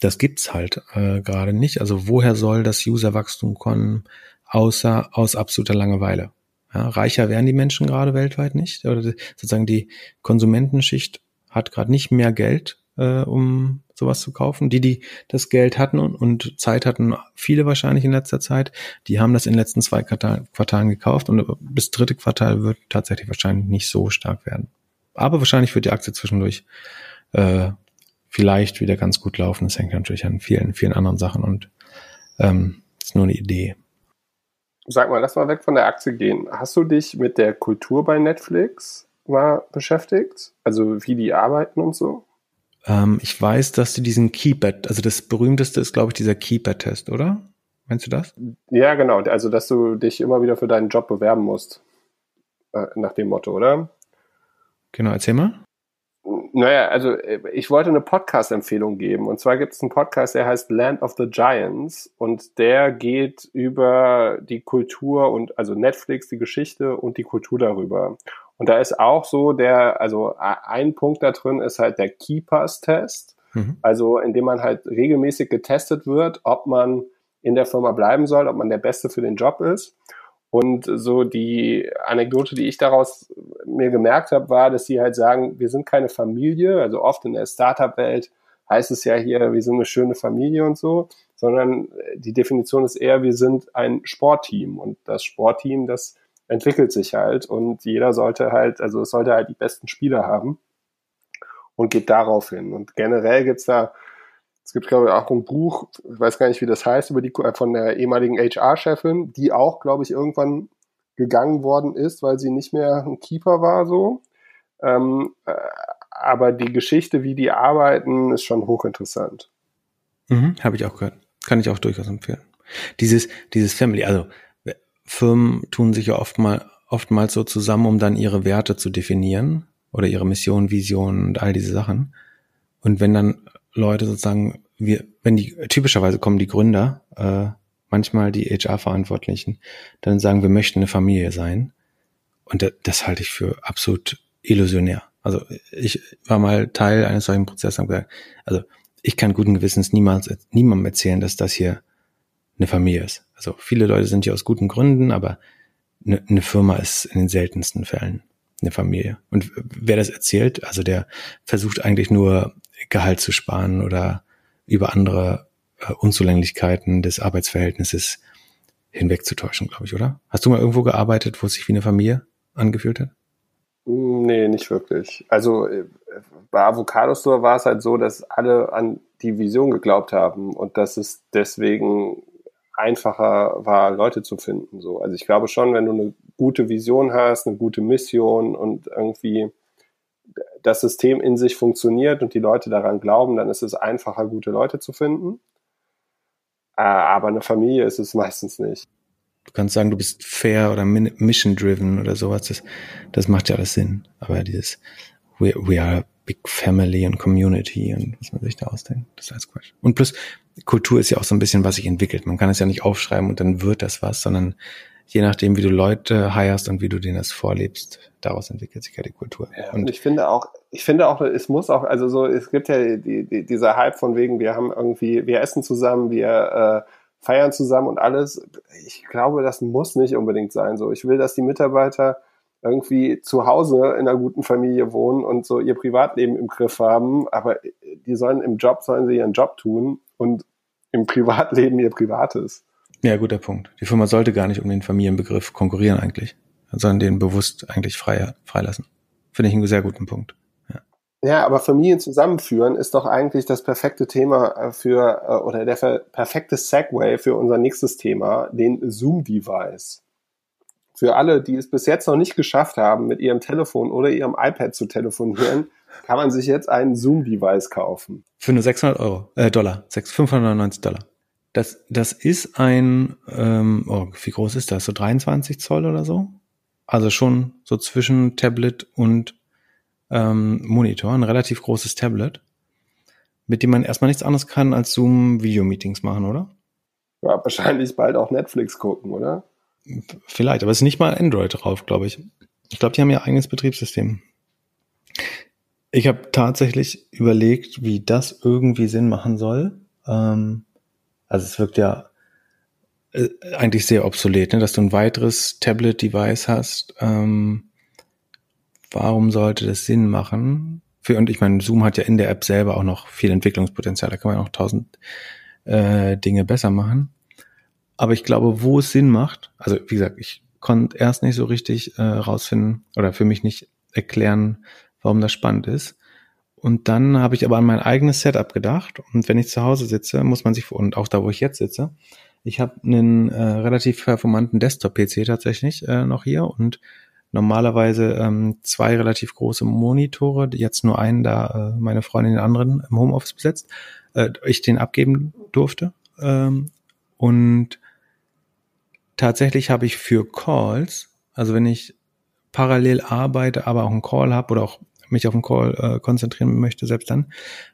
das gibt's halt äh, gerade nicht. Also woher soll das Userwachstum kommen? Außer aus absoluter Langeweile. Ja, reicher werden die Menschen gerade weltweit nicht. Oder sozusagen die Konsumentenschicht hat gerade nicht mehr Geld, äh, um sowas zu kaufen. Die, die das Geld hatten und, und, Zeit hatten, viele wahrscheinlich in letzter Zeit, die haben das in den letzten zwei Quartal, Quartalen gekauft und das dritte Quartal wird tatsächlich wahrscheinlich nicht so stark werden. Aber wahrscheinlich wird die Aktie zwischendurch äh, vielleicht wieder ganz gut laufen. Das hängt natürlich an vielen, vielen anderen Sachen und ähm, ist nur eine Idee. Sag mal, lass mal weg von der Aktie gehen. Hast du dich mit der Kultur bei Netflix mal beschäftigt? Also wie die arbeiten und so? Ähm, ich weiß, dass du diesen Keeper, also das berühmteste ist, glaube ich, dieser Keeper-Test, oder? Meinst du das? Ja, genau. Also, dass du dich immer wieder für deinen Job bewerben musst. Äh, nach dem Motto, oder? Genau, erzähl mal. Naja, also äh, ich wollte eine Podcast-Empfehlung geben. Und zwar gibt es einen Podcast, der heißt Land of the Giants. Und der geht über die Kultur und also Netflix, die Geschichte und die Kultur darüber. Und da ist auch so der, also ein Punkt da drin ist halt der Keepers-Test. Mhm. Also indem man halt regelmäßig getestet wird, ob man in der Firma bleiben soll, ob man der Beste für den Job ist. Und so die Anekdote, die ich daraus mir gemerkt habe, war, dass sie halt sagen, wir sind keine Familie. Also oft in der Startup-Welt heißt es ja hier, wir sind eine schöne Familie und so, sondern die Definition ist eher, wir sind ein Sportteam. Und das Sportteam, das entwickelt sich halt und jeder sollte halt, also es sollte halt die besten Spieler haben und geht darauf hin. Und generell gibt's da es gibt, glaube ich, auch ein Buch, ich weiß gar nicht, wie das heißt, über die, äh, von der ehemaligen HR-Chefin, die auch, glaube ich, irgendwann gegangen worden ist, weil sie nicht mehr ein Keeper war, so. Ähm, äh, aber die Geschichte, wie die arbeiten, ist schon hochinteressant. Mhm, Habe ich auch gehört. Kann ich auch durchaus empfehlen. Dieses, dieses Family, also Firmen tun sich ja oft mal, oftmals so zusammen, um dann ihre Werte zu definieren oder ihre Mission, Vision und all diese Sachen. Und wenn dann Leute sozusagen, wir, wenn die, typischerweise kommen die Gründer, äh, manchmal die HR-Verantwortlichen, dann sagen, wir möchten eine Familie sein. Und das, das halte ich für absolut illusionär. Also ich war mal Teil eines solchen Prozesses und gesagt, also ich kann guten Gewissens niemals, niemandem erzählen, dass das hier eine Familie ist. Also viele Leute sind hier aus guten Gründen, aber eine, eine Firma ist in den seltensten Fällen eine Familie. Und wer das erzählt, also der versucht eigentlich nur Gehalt zu sparen oder über andere äh, Unzulänglichkeiten des Arbeitsverhältnisses hinwegzutäuschen, glaube ich, oder? Hast du mal irgendwo gearbeitet, wo es sich wie eine Familie angefühlt hat? Nee, nicht wirklich. Also äh, bei Avocado Store war es halt so, dass alle an die Vision geglaubt haben und dass es deswegen einfacher war, Leute zu finden. So. Also ich glaube schon, wenn du eine gute Vision hast, eine gute Mission und irgendwie das System in sich funktioniert und die Leute daran glauben, dann ist es einfacher, gute Leute zu finden. Äh, aber eine Familie ist es meistens nicht. Du kannst sagen, du bist fair oder mission-driven oder sowas. Das, das macht ja alles Sinn. Aber dieses we, we are a big family and community und was man sich da ausdenkt, das ist alles Quatsch. Und plus, Kultur ist ja auch so ein bisschen, was sich entwickelt. Man kann es ja nicht aufschreiben und dann wird das was, sondern je nachdem, wie du Leute heierst und wie du denen das vorlebst, daraus entwickelt sich ja die Kultur. Ja, und, ich finde auch, ich finde auch, es muss auch, also so, es gibt ja die, die, dieser Hype von wegen, wir haben irgendwie, wir essen zusammen, wir äh, feiern zusammen und alles. Ich glaube, das muss nicht unbedingt sein. So, ich will, dass die Mitarbeiter irgendwie zu Hause in einer guten Familie wohnen und so ihr Privatleben im Griff haben, aber die sollen im Job, sollen sie ihren Job tun und im Privatleben ihr Privates. Ja, guter Punkt. Die Firma sollte gar nicht um den Familienbegriff konkurrieren eigentlich, sondern den bewusst eigentlich frei, freilassen. Finde ich einen sehr guten Punkt. Ja. ja, aber Familien zusammenführen ist doch eigentlich das perfekte Thema äh, für, äh, oder der perfekte Segway für unser nächstes Thema, den Zoom-Device. Für alle, die es bis jetzt noch nicht geschafft haben, mit ihrem Telefon oder ihrem iPad zu telefonieren, kann man sich jetzt ein Zoom-Device kaufen. Für nur 600 Euro, äh, Dollar, 599 Dollar. Das, das ist ein, ähm, oh, wie groß ist das? So 23 Zoll oder so? Also schon so zwischen Tablet und ähm, Monitor, ein relativ großes Tablet, mit dem man erstmal nichts anderes kann als Zoom-Video-Meetings machen, oder? Ja, wahrscheinlich bald auch Netflix gucken, oder? Vielleicht, aber es ist nicht mal Android drauf, glaube ich. Ich glaube, die haben ihr eigenes Betriebssystem. Ich habe tatsächlich überlegt, wie das irgendwie Sinn machen soll. Ähm, also es wirkt ja äh, eigentlich sehr obsolet, ne? dass du ein weiteres Tablet-Device hast. Ähm, warum sollte das Sinn machen? Für, und ich meine, Zoom hat ja in der App selber auch noch viel Entwicklungspotenzial. Da kann man auch tausend äh, Dinge besser machen. Aber ich glaube, wo es Sinn macht, also wie gesagt, ich konnte erst nicht so richtig äh, rausfinden oder für mich nicht erklären, warum das spannend ist. Und dann habe ich aber an mein eigenes Setup gedacht. Und wenn ich zu Hause sitze, muss man sich, und auch da, wo ich jetzt sitze, ich habe einen äh, relativ performanten Desktop-PC tatsächlich äh, noch hier und normalerweise ähm, zwei relativ große Monitore, jetzt nur einen, da äh, meine Freundin den anderen im Homeoffice besetzt, äh, ich den abgeben durfte. Ähm, und tatsächlich habe ich für Calls, also wenn ich parallel arbeite, aber auch einen Call habe oder auch mich auf einen Call äh, konzentrieren möchte, selbst dann,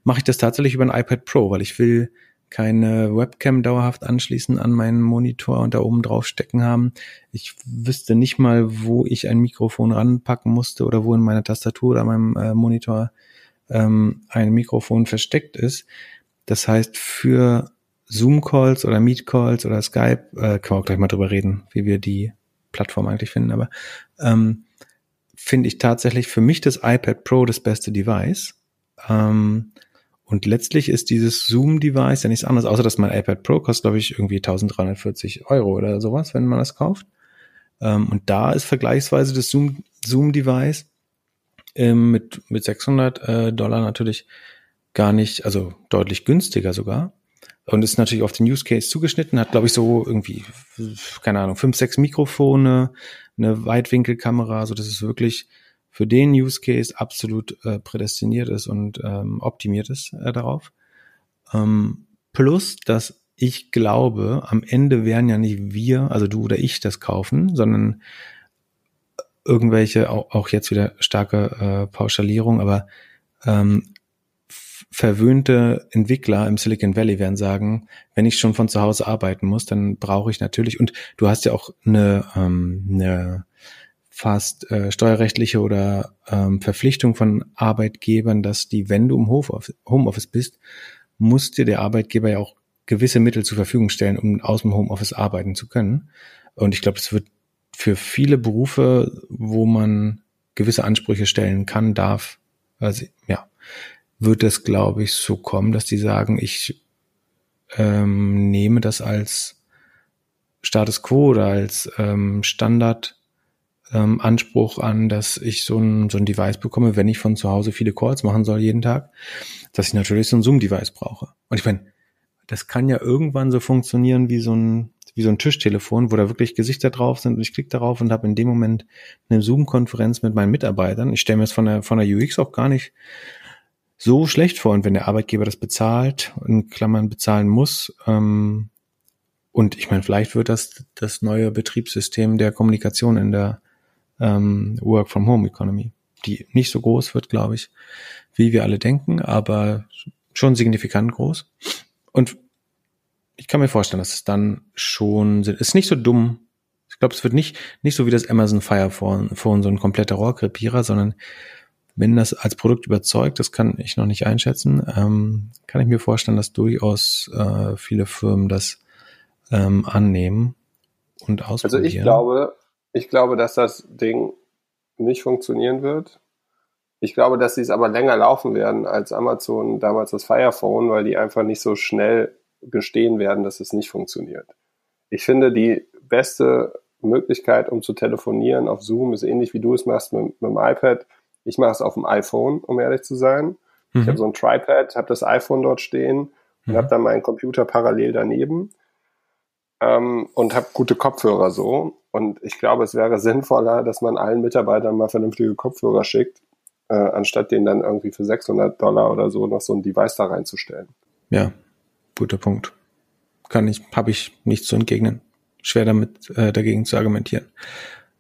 mache ich das tatsächlich über ein iPad Pro, weil ich will keine Webcam dauerhaft anschließen an meinen Monitor und da oben drauf stecken haben. Ich wüsste nicht mal, wo ich ein Mikrofon ranpacken musste oder wo in meiner Tastatur oder meinem äh, Monitor ähm, ein Mikrofon versteckt ist. Das heißt, für Zoom-Calls oder Meet-Calls oder Skype, äh, können wir auch gleich mal drüber reden, wie wir die Plattform eigentlich finden, aber ähm, finde ich tatsächlich für mich das iPad Pro das beste Device. Ähm, und letztlich ist dieses Zoom-Device ja nichts anderes, außer dass mein iPad Pro kostet, glaube ich, irgendwie 1340 Euro oder sowas, wenn man das kauft. Ähm, und da ist vergleichsweise das Zoom-Device Zoom ähm, mit, mit 600 äh, Dollar natürlich gar nicht, also deutlich günstiger sogar und ist natürlich auf den Use Case zugeschnitten, hat glaube ich so irgendwie, keine Ahnung, fünf, sechs Mikrofone, eine Weitwinkelkamera, so dass es wirklich für den Use Case absolut äh, prädestiniert ist und ähm, optimiert ist äh, darauf. Ähm, plus, dass ich glaube, am Ende werden ja nicht wir, also du oder ich, das kaufen, sondern irgendwelche, auch, auch jetzt wieder starke äh, Pauschalierung, aber ähm, verwöhnte Entwickler im Silicon Valley werden sagen, wenn ich schon von zu Hause arbeiten muss, dann brauche ich natürlich, und du hast ja auch eine, ähm, eine fast äh, steuerrechtliche oder ähm, Verpflichtung von Arbeitgebern, dass die, wenn du im Homeoffice bist, muss dir der Arbeitgeber ja auch gewisse Mittel zur Verfügung stellen, um aus dem Homeoffice arbeiten zu können. Und ich glaube, das wird für viele Berufe, wo man gewisse Ansprüche stellen kann, darf, also ja, wird es, glaube ich, so kommen, dass die sagen, ich ähm, nehme das als Status quo oder als ähm, Standard ähm, Anspruch an, dass ich so ein, so ein Device bekomme, wenn ich von zu Hause viele Calls machen soll jeden Tag, dass ich natürlich so ein Zoom-Device brauche. Und ich meine, das kann ja irgendwann so funktionieren wie so ein wie so ein Tischtelefon, wo da wirklich Gesichter drauf sind und ich klicke darauf und habe in dem Moment eine Zoom-Konferenz mit meinen Mitarbeitern. Ich stelle mir das von der, von der UX auch gar nicht so schlecht vor. Und wenn der Arbeitgeber das bezahlt, in Klammern bezahlen muss, ähm, und ich meine, vielleicht wird das das neue Betriebssystem der Kommunikation in der ähm, Work from Home Economy, die nicht so groß wird, glaube ich, wie wir alle denken, aber schon signifikant groß. Und ich kann mir vorstellen, dass es dann schon. Ist nicht so dumm. Ich glaube, es wird nicht, nicht so wie das Amazon Fire Phone so ein kompletter Rohrkrepierer, sondern wenn das als Produkt überzeugt, das kann ich noch nicht einschätzen, ähm, kann ich mir vorstellen, dass durchaus äh, viele Firmen das ähm, annehmen und ausprobieren. Also ich glaube, ich glaube, dass das Ding nicht funktionieren wird. Ich glaube, dass sie es aber länger laufen werden als Amazon damals das Fire Phone, weil die einfach nicht so schnell gestehen werden, dass es nicht funktioniert. Ich finde, die beste Möglichkeit, um zu telefonieren auf Zoom, ist ähnlich wie du es machst mit, mit dem iPad. Ich mache es auf dem iPhone, um ehrlich zu sein. Mhm. Ich habe so ein Tripad, habe das iPhone dort stehen und mhm. habe dann meinen Computer parallel daneben ähm, und habe gute Kopfhörer so. Und ich glaube, es wäre sinnvoller, dass man allen Mitarbeitern mal vernünftige Kopfhörer schickt, äh, anstatt denen dann irgendwie für 600 Dollar oder so noch so ein Device da reinzustellen. Ja, guter Punkt. Kann ich, habe ich nichts zu entgegnen. Schwer damit äh, dagegen zu argumentieren.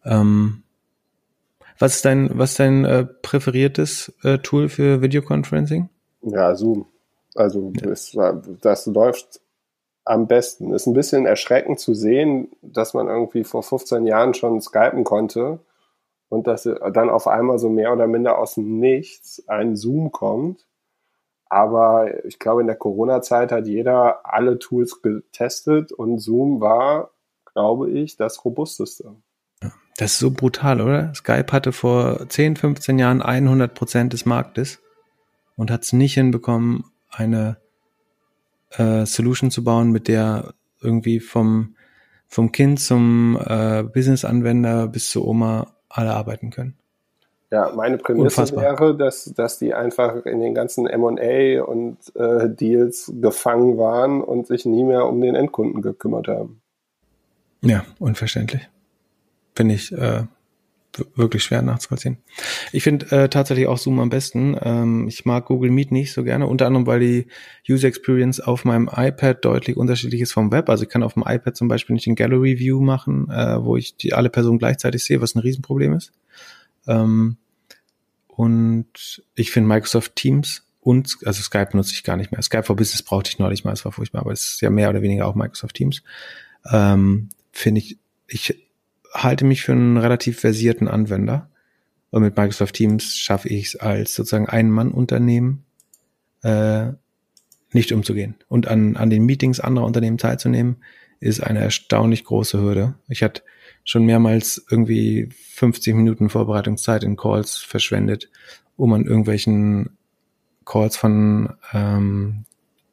Ähm, was ist dein, was ist dein äh, präferiertes äh, Tool für Videoconferencing? Ja, Zoom. Also ja. Es, das läuft am besten. Ist ein bisschen erschreckend zu sehen, dass man irgendwie vor 15 Jahren schon skypen konnte und dass dann auf einmal so mehr oder minder aus dem Nichts ein Zoom kommt. Aber ich glaube, in der Corona-Zeit hat jeder alle Tools getestet und Zoom war, glaube ich, das robusteste. Das ist so brutal, oder? Skype hatte vor 10, 15 Jahren 100 Prozent des Marktes und hat es nicht hinbekommen, eine äh, Solution zu bauen, mit der irgendwie vom, vom Kind zum äh, Business-Anwender bis zur Oma alle arbeiten können. Ja, meine Prämisse Unfassbar. wäre, dass, dass die einfach in den ganzen M&A und äh, Deals gefangen waren und sich nie mehr um den Endkunden gekümmert haben. Ja, unverständlich. Finde ich äh, wirklich schwer nachzuvollziehen. Ich finde äh, tatsächlich auch Zoom am besten. Ähm, ich mag Google Meet nicht so gerne, unter anderem, weil die User Experience auf meinem iPad deutlich unterschiedlich ist vom Web. Also ich kann auf dem iPad zum Beispiel nicht den Gallery View machen, äh, wo ich die alle Personen gleichzeitig sehe, was ein Riesenproblem ist. Ähm, und ich finde Microsoft Teams und, also Skype nutze ich gar nicht mehr. Skype for Business brauchte ich neulich mal, es war furchtbar, aber es ist ja mehr oder weniger auch Microsoft Teams. Ähm, finde ich, ich halte mich für einen relativ versierten Anwender. Und mit Microsoft Teams schaffe ich es als sozusagen Ein-Mann-Unternehmen äh, nicht umzugehen. Und an, an den Meetings anderer Unternehmen teilzunehmen, ist eine erstaunlich große Hürde. Ich hatte schon mehrmals irgendwie 50 Minuten Vorbereitungszeit in Calls verschwendet, um an irgendwelchen Calls von ähm,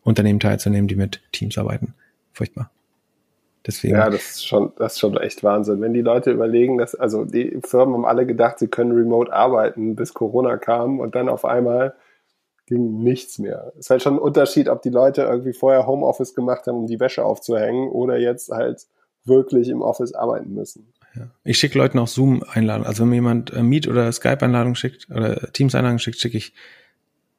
Unternehmen teilzunehmen, die mit Teams arbeiten. Furchtbar. Deswegen. Ja, das ist schon, das ist schon echt Wahnsinn. Wenn die Leute überlegen, dass, also die Firmen haben alle gedacht, sie können remote arbeiten, bis Corona kam und dann auf einmal ging nichts mehr. Es ist halt schon ein Unterschied, ob die Leute irgendwie vorher Homeoffice gemacht haben, um die Wäsche aufzuhängen oder jetzt halt wirklich im Office arbeiten müssen. Ja. Ich schicke Leuten auch Zoom-Einladungen. Also wenn mir jemand äh, Meet- oder Skype-Einladung schickt oder Teams-Einladung schickt, schicke ich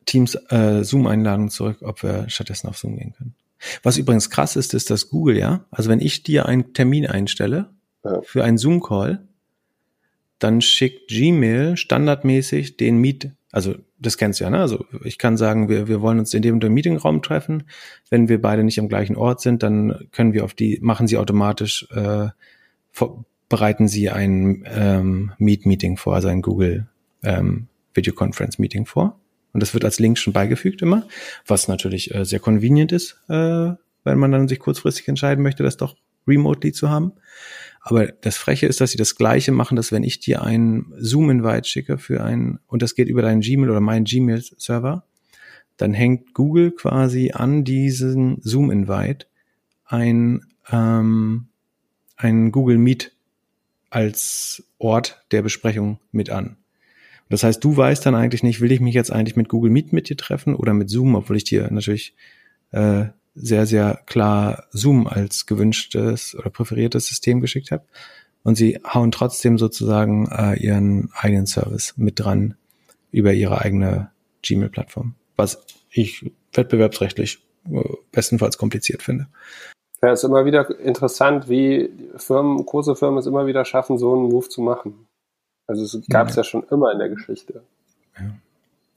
Teams äh, Zoom-Einladungen zurück, ob wir stattdessen auf Zoom gehen können. Was übrigens krass ist, ist, dass Google ja, also wenn ich dir einen Termin einstelle ja. für einen Zoom-Call, dann schickt Gmail standardmäßig den Meet, also das kennst du ja, ne? Also ich kann sagen, wir, wir wollen uns in dem, dem Meetingraum treffen. Wenn wir beide nicht am gleichen Ort sind, dann können wir auf die, machen sie automatisch, äh, vor, bereiten sie ein ähm, Meet-Meeting vor, also ein Google ähm, Videoconference-Meeting vor. Und das wird als Link schon beigefügt immer, was natürlich äh, sehr convenient ist, äh, wenn man dann sich kurzfristig entscheiden möchte, das doch remotely zu haben. Aber das Freche ist, dass sie das Gleiche machen, dass wenn ich dir einen Zoom-Invite schicke für einen, und das geht über deinen Gmail oder meinen Gmail-Server, dann hängt Google quasi an diesen Zoom-Invite ein, ähm, ein Google Meet als Ort der Besprechung mit an. Das heißt, du weißt dann eigentlich nicht, will ich mich jetzt eigentlich mit Google Meet mit dir treffen oder mit Zoom, obwohl ich dir natürlich äh, sehr, sehr klar Zoom als gewünschtes oder präferiertes System geschickt habe. Und sie hauen trotzdem sozusagen äh, ihren eigenen Service mit dran über ihre eigene Gmail-Plattform, was ich wettbewerbsrechtlich äh, bestenfalls kompliziert finde. Ja, ist immer wieder interessant, wie Firmen, große Firmen es immer wieder schaffen, so einen Move zu machen. Also es gab es ja. ja. schon immer in der Geschichte. Ja.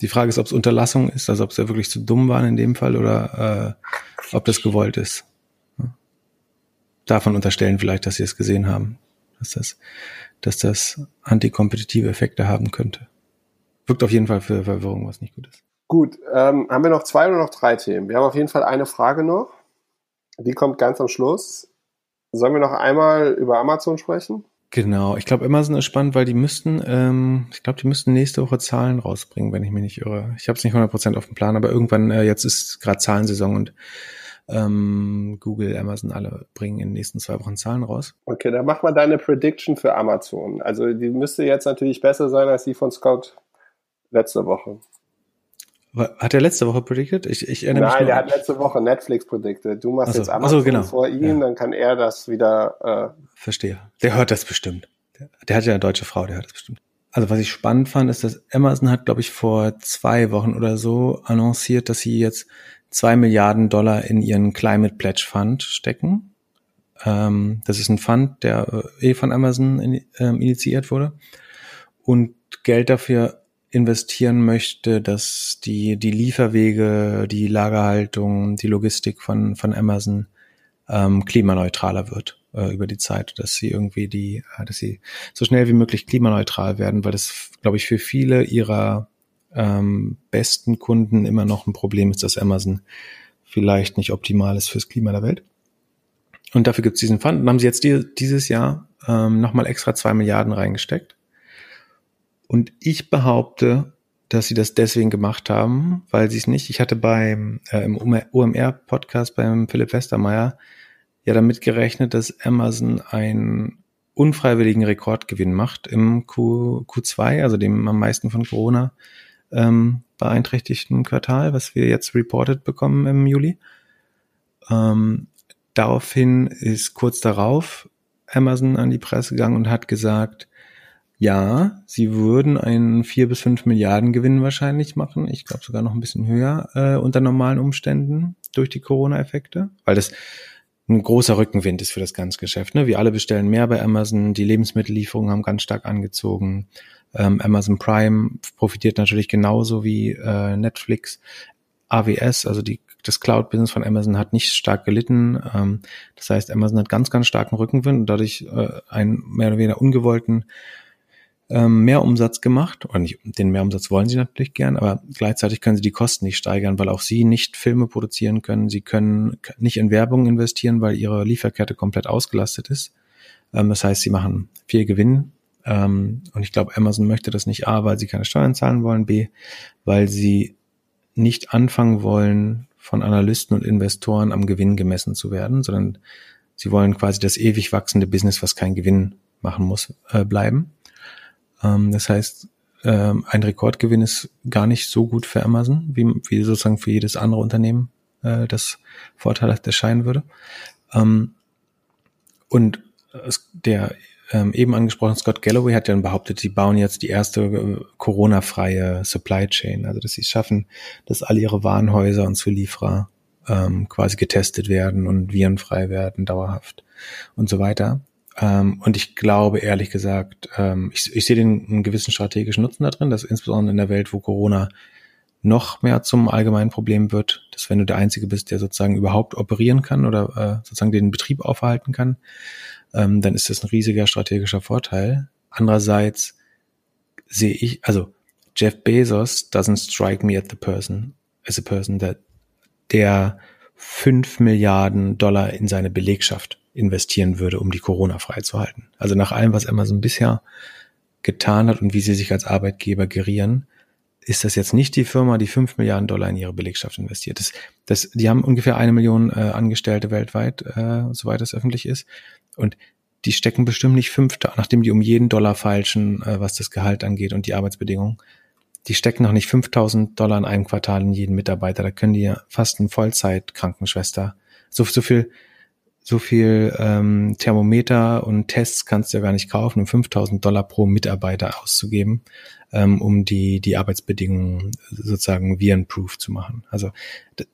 Die Frage ist, ob es Unterlassung ist, also ob sie ja wirklich zu dumm waren in dem Fall oder äh, ob das gewollt ist. Davon unterstellen vielleicht, dass sie es gesehen haben, dass das, dass das antikompetitive Effekte haben könnte. Wirkt auf jeden Fall für Verwirrung, was nicht gut ist. Gut, ähm, haben wir noch zwei oder noch drei Themen? Wir haben auf jeden Fall eine Frage noch. Die kommt ganz am Schluss. Sollen wir noch einmal über Amazon sprechen? Genau, ich glaube, Amazon ist spannend, weil die müssten, ähm, ich glaube, die müssten nächste Woche Zahlen rausbringen, wenn ich mich nicht irre. Ich habe es nicht 100% auf dem Plan, aber irgendwann, äh, jetzt ist gerade Zahlensaison und ähm, Google, Amazon, alle bringen in den nächsten zwei Wochen Zahlen raus. Okay, dann mach mal deine Prediction für Amazon. Also die müsste jetzt natürlich besser sein als die von Scott letzte Woche. Hat er letzte Woche predicted? Ich, ich erinnere Nein, mich der hat letzte Woche Netflix predicted. Du machst also, jetzt Amazon also genau. vor ihm, ja. dann kann er das wieder. Äh Verstehe. Der hört das bestimmt. Der, der, hat ja eine deutsche Frau, der hört das bestimmt. Also was ich spannend fand, ist, dass Amazon hat, glaube ich, vor zwei Wochen oder so annonciert, dass sie jetzt zwei Milliarden Dollar in ihren Climate Pledge Fund stecken. Ähm, das ist ein Fund, der äh, eh von Amazon in, ähm, initiiert wurde und Geld dafür investieren möchte, dass die, die Lieferwege, die Lagerhaltung, die Logistik von, von Amazon ähm, klimaneutraler wird äh, über die Zeit, dass sie irgendwie die, äh, dass sie so schnell wie möglich klimaneutral werden, weil das, glaube ich, für viele ihrer ähm, besten Kunden immer noch ein Problem ist, dass Amazon vielleicht nicht optimal ist fürs Klima der Welt. Und dafür gibt es diesen Fund. Und haben sie jetzt die, dieses Jahr ähm, nochmal extra zwei Milliarden reingesteckt. Und ich behaupte, dass sie das deswegen gemacht haben, weil sie es nicht. Ich hatte beim äh, im OMR-Podcast beim Philipp Westermeier ja damit gerechnet, dass Amazon einen unfreiwilligen Rekordgewinn macht im Q, Q2, also dem am meisten von Corona ähm, beeinträchtigten Quartal, was wir jetzt reported bekommen im Juli. Ähm, daraufhin ist kurz darauf Amazon an die Presse gegangen und hat gesagt, ja, sie würden einen vier bis fünf Milliarden Gewinn wahrscheinlich machen. Ich glaube sogar noch ein bisschen höher äh, unter normalen Umständen durch die Corona-Effekte, weil das ein großer Rückenwind ist für das ganze Geschäft. Ne? Wir alle bestellen mehr bei Amazon, die Lebensmittellieferungen haben ganz stark angezogen. Ähm, Amazon Prime profitiert natürlich genauso wie äh, Netflix. AWS, also die, das Cloud-Business von Amazon hat nicht stark gelitten. Ähm, das heißt, Amazon hat ganz, ganz starken Rückenwind und dadurch äh, einen mehr oder weniger ungewollten ähm, Mehrumsatz gemacht. Oder nicht, den Mehrumsatz wollen sie natürlich gern, aber gleichzeitig können sie die Kosten nicht steigern, weil auch sie nicht Filme produzieren können. Sie können nicht in Werbung investieren, weil ihre Lieferkette komplett ausgelastet ist. Ähm, das heißt, sie machen viel Gewinn. Ähm, und ich glaube, Amazon möchte das nicht A, weil sie keine Steuern zahlen wollen, B, weil sie nicht anfangen wollen, von Analysten und Investoren am Gewinn gemessen zu werden, sondern sie wollen quasi das ewig wachsende Business, was keinen Gewinn machen muss, äh, bleiben. Ähm, das heißt, ähm, ein Rekordgewinn ist gar nicht so gut für Amazon, wie, wie sozusagen für jedes andere Unternehmen äh, das vorteilhaft erscheinen würde. Ähm, und der ähm, eben angesprochene Scott Galloway hat ja behauptet, sie bauen jetzt die erste äh, Corona-freie Supply Chain, also dass sie es schaffen, dass alle ihre Warenhäuser und Zulieferer ähm, quasi getestet werden und virenfrei werden, dauerhaft und so weiter. Ähm, und ich glaube, ehrlich gesagt, ähm, ich, ich sehe den einen gewissen strategischen Nutzen da drin, dass insbesondere in der Welt, wo Corona noch mehr zum allgemeinen Problem wird, dass wenn du der Einzige bist, der sozusagen überhaupt operieren kann oder äh, sozusagen den Betrieb aufhalten kann, ähm, dann ist das ein riesiger strategischer Vorteil. Andererseits sehe ich, also Jeff Bezos doesn't strike me at the person, as a person that der fünf Milliarden Dollar in seine Belegschaft investieren würde, um die Corona freizuhalten. Also nach allem, was Amazon bisher getan hat und wie sie sich als Arbeitgeber gerieren, ist das jetzt nicht die Firma, die fünf Milliarden Dollar in ihre Belegschaft investiert. Das, das, die haben ungefähr eine Million äh, Angestellte weltweit, äh, soweit es öffentlich ist. Und die stecken bestimmt nicht fünf, nachdem die um jeden Dollar falschen, äh, was das Gehalt angeht und die Arbeitsbedingungen. Die stecken noch nicht 5000 Dollar in einem Quartal in jeden Mitarbeiter. Da können die ja fast eine Vollzeit-Krankenschwester. So, so viel, so viel ähm, Thermometer und Tests kannst du ja gar nicht kaufen, um 5000 Dollar pro Mitarbeiter auszugeben, ähm, um die, die Arbeitsbedingungen sozusagen virenproof zu machen. Also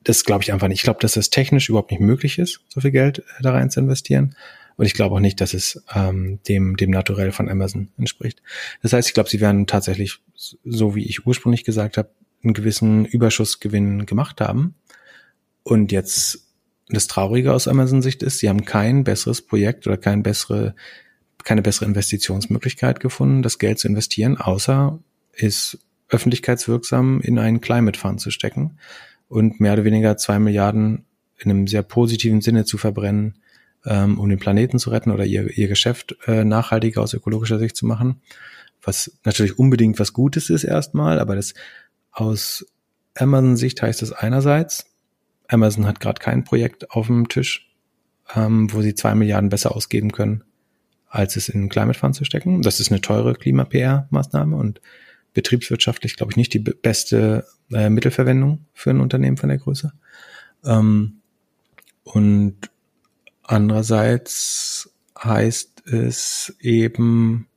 das glaube ich einfach nicht. Ich glaube, dass das technisch überhaupt nicht möglich ist, so viel Geld äh, da rein zu investieren. Und ich glaube auch nicht, dass es ähm, dem, dem Naturell von Amazon entspricht. Das heißt, ich glaube, sie werden tatsächlich, so wie ich ursprünglich gesagt habe, einen gewissen Überschussgewinn gemacht haben. Und jetzt das Traurige aus Amazon-Sicht ist, sie haben kein besseres Projekt oder kein bessere, keine bessere Investitionsmöglichkeit gefunden, das Geld zu investieren, außer es öffentlichkeitswirksam in einen Climate Fund zu stecken und mehr oder weniger zwei Milliarden in einem sehr positiven Sinne zu verbrennen, ähm, um den Planeten zu retten oder ihr, ihr Geschäft äh, nachhaltiger aus ökologischer Sicht zu machen. Was natürlich unbedingt was Gutes ist erstmal, aber das aus Amazon-Sicht heißt das einerseits, Amazon hat gerade kein Projekt auf dem Tisch, ähm, wo sie zwei Milliarden besser ausgeben können, als es in Climate Fund zu stecken. Das ist eine teure Klima-PR-Maßnahme und betriebswirtschaftlich, glaube ich, nicht die beste äh, Mittelverwendung für ein Unternehmen von der Größe. Ähm, und Andererseits heißt es eben,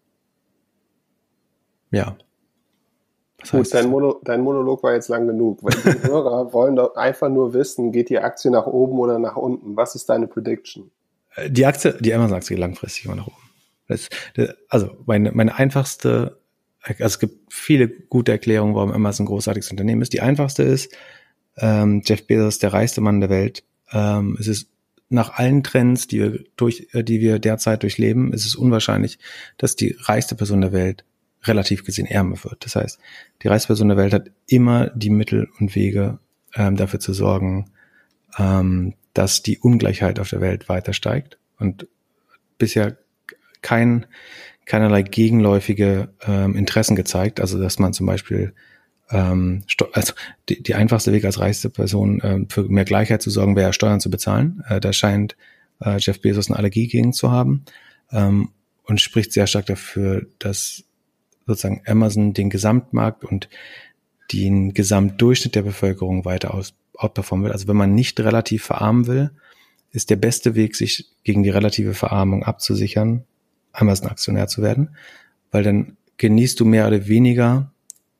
ja. Was Gut, dein, Mono, dein, Monolog war jetzt lang genug, weil die Hörer wollen doch einfach nur wissen, geht die Aktie nach oben oder nach unten? Was ist deine Prediction? Äh, die Aktie, die Amazon-Aktie langfristig immer nach oben. Das, das, also meine, meine einfachste, also es gibt viele gute Erklärungen, warum Amazon ein großartiges Unternehmen ist. Die einfachste ist, ähm, Jeff Bezos, der reichste Mann der Welt. Ähm, es ist nach allen Trends, die wir durch, äh, die wir derzeit durchleben, ist es unwahrscheinlich, dass die reichste Person der Welt relativ gesehen ärmer wird. Das heißt, die reichste Person der Welt hat immer die Mittel und Wege, ähm, dafür zu sorgen, ähm, dass die Ungleichheit auf der Welt weiter steigt und bisher kein, keinerlei gegenläufige ähm, Interessen gezeigt. Also, dass man zum Beispiel ähm, also die, die einfachste Weg als reichste Person äh, für mehr Gleichheit zu sorgen, wäre Steuern zu bezahlen. Äh, da scheint äh, Jeff Bezos eine Allergie gegen zu haben ähm, und spricht sehr stark dafür, dass sozusagen Amazon den Gesamtmarkt und den Gesamtdurchschnitt der Bevölkerung weiter aus, outperformen will. Also wenn man nicht relativ verarmen will, ist der beste Weg, sich gegen die relative Verarmung abzusichern, Amazon-Aktionär zu werden, weil dann genießt du mehr oder weniger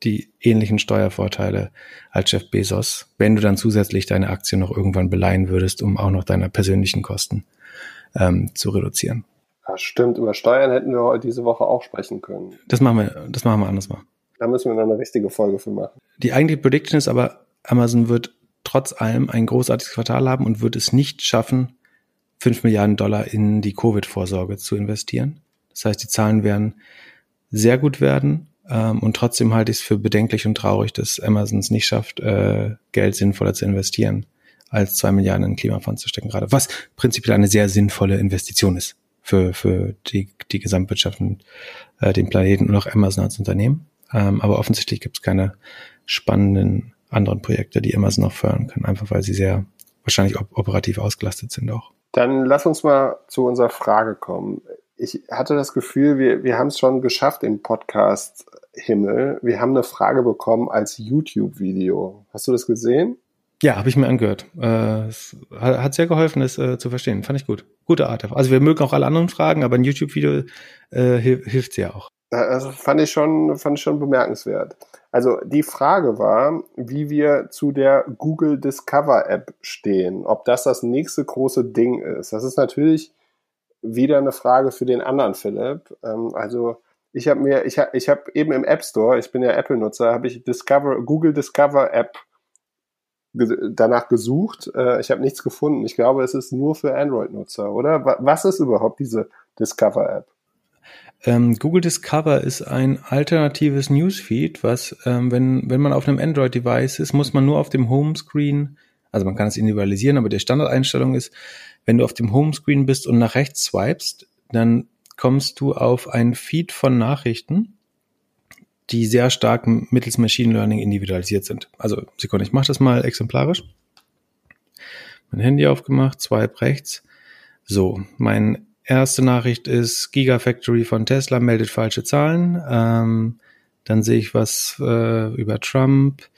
die ähnlichen Steuervorteile als Jeff Bezos, wenn du dann zusätzlich deine Aktien noch irgendwann beleihen würdest, um auch noch deine persönlichen Kosten ähm, zu reduzieren. Ja, stimmt. Über Steuern hätten wir heute diese Woche auch sprechen können. Das machen wir, das machen wir anders mal. Da müssen wir noch eine richtige Folge für machen. Die eigentliche Prediction ist aber, Amazon wird trotz allem ein großartiges Quartal haben und wird es nicht schaffen, 5 Milliarden Dollar in die Covid-Vorsorge zu investieren. Das heißt, die Zahlen werden sehr gut werden ähm, und trotzdem halte ich es für bedenklich und traurig, dass Amazon es nicht schafft, äh, Geld sinnvoller zu investieren, als zwei Milliarden in Klimafonds zu stecken gerade. Was prinzipiell eine sehr sinnvolle Investition ist für, für die, die Gesamtwirtschaft und äh, den Planeten und auch Amazon als Unternehmen. Ähm, aber offensichtlich gibt es keine spannenden anderen Projekte, die Amazon noch fördern können, einfach weil sie sehr wahrscheinlich op operativ ausgelastet sind auch. Dann lass uns mal zu unserer Frage kommen ich hatte das Gefühl, wir, wir haben es schon geschafft im Podcast Himmel. Wir haben eine Frage bekommen als YouTube-Video. Hast du das gesehen? Ja, habe ich mir angehört. Äh, es hat sehr geholfen, das äh, zu verstehen. Fand ich gut. Gute Art. Also wir mögen auch alle anderen Fragen, aber ein YouTube-Video äh, hilft sehr auch. Also fand ich schon, fand ich schon bemerkenswert. Also die Frage war, wie wir zu der Google Discover App stehen. Ob das das nächste große Ding ist. Das ist natürlich wieder eine Frage für den anderen Philipp. Ähm, also ich habe mir, ich habe ich hab eben im App Store, ich bin ja Apple-Nutzer, habe ich Discover, Google Discover App danach gesucht. Äh, ich habe nichts gefunden. Ich glaube, es ist nur für Android-Nutzer, oder? Was ist überhaupt diese Discover App? Ähm, Google Discover ist ein alternatives Newsfeed, was, ähm, wenn, wenn man auf einem Android-Device ist, muss man nur auf dem Homescreen Also man kann es individualisieren, aber die Standardeinstellung ist, wenn du auf dem Homescreen bist und nach rechts swipest, dann kommst du auf ein Feed von Nachrichten, die sehr stark mittels Machine Learning individualisiert sind. Also Sekunde, ich mache das mal exemplarisch. Mein Handy aufgemacht, swipe rechts. So, meine erste Nachricht ist Gigafactory von Tesla meldet falsche Zahlen. Ähm, dann sehe ich was äh, über Trump.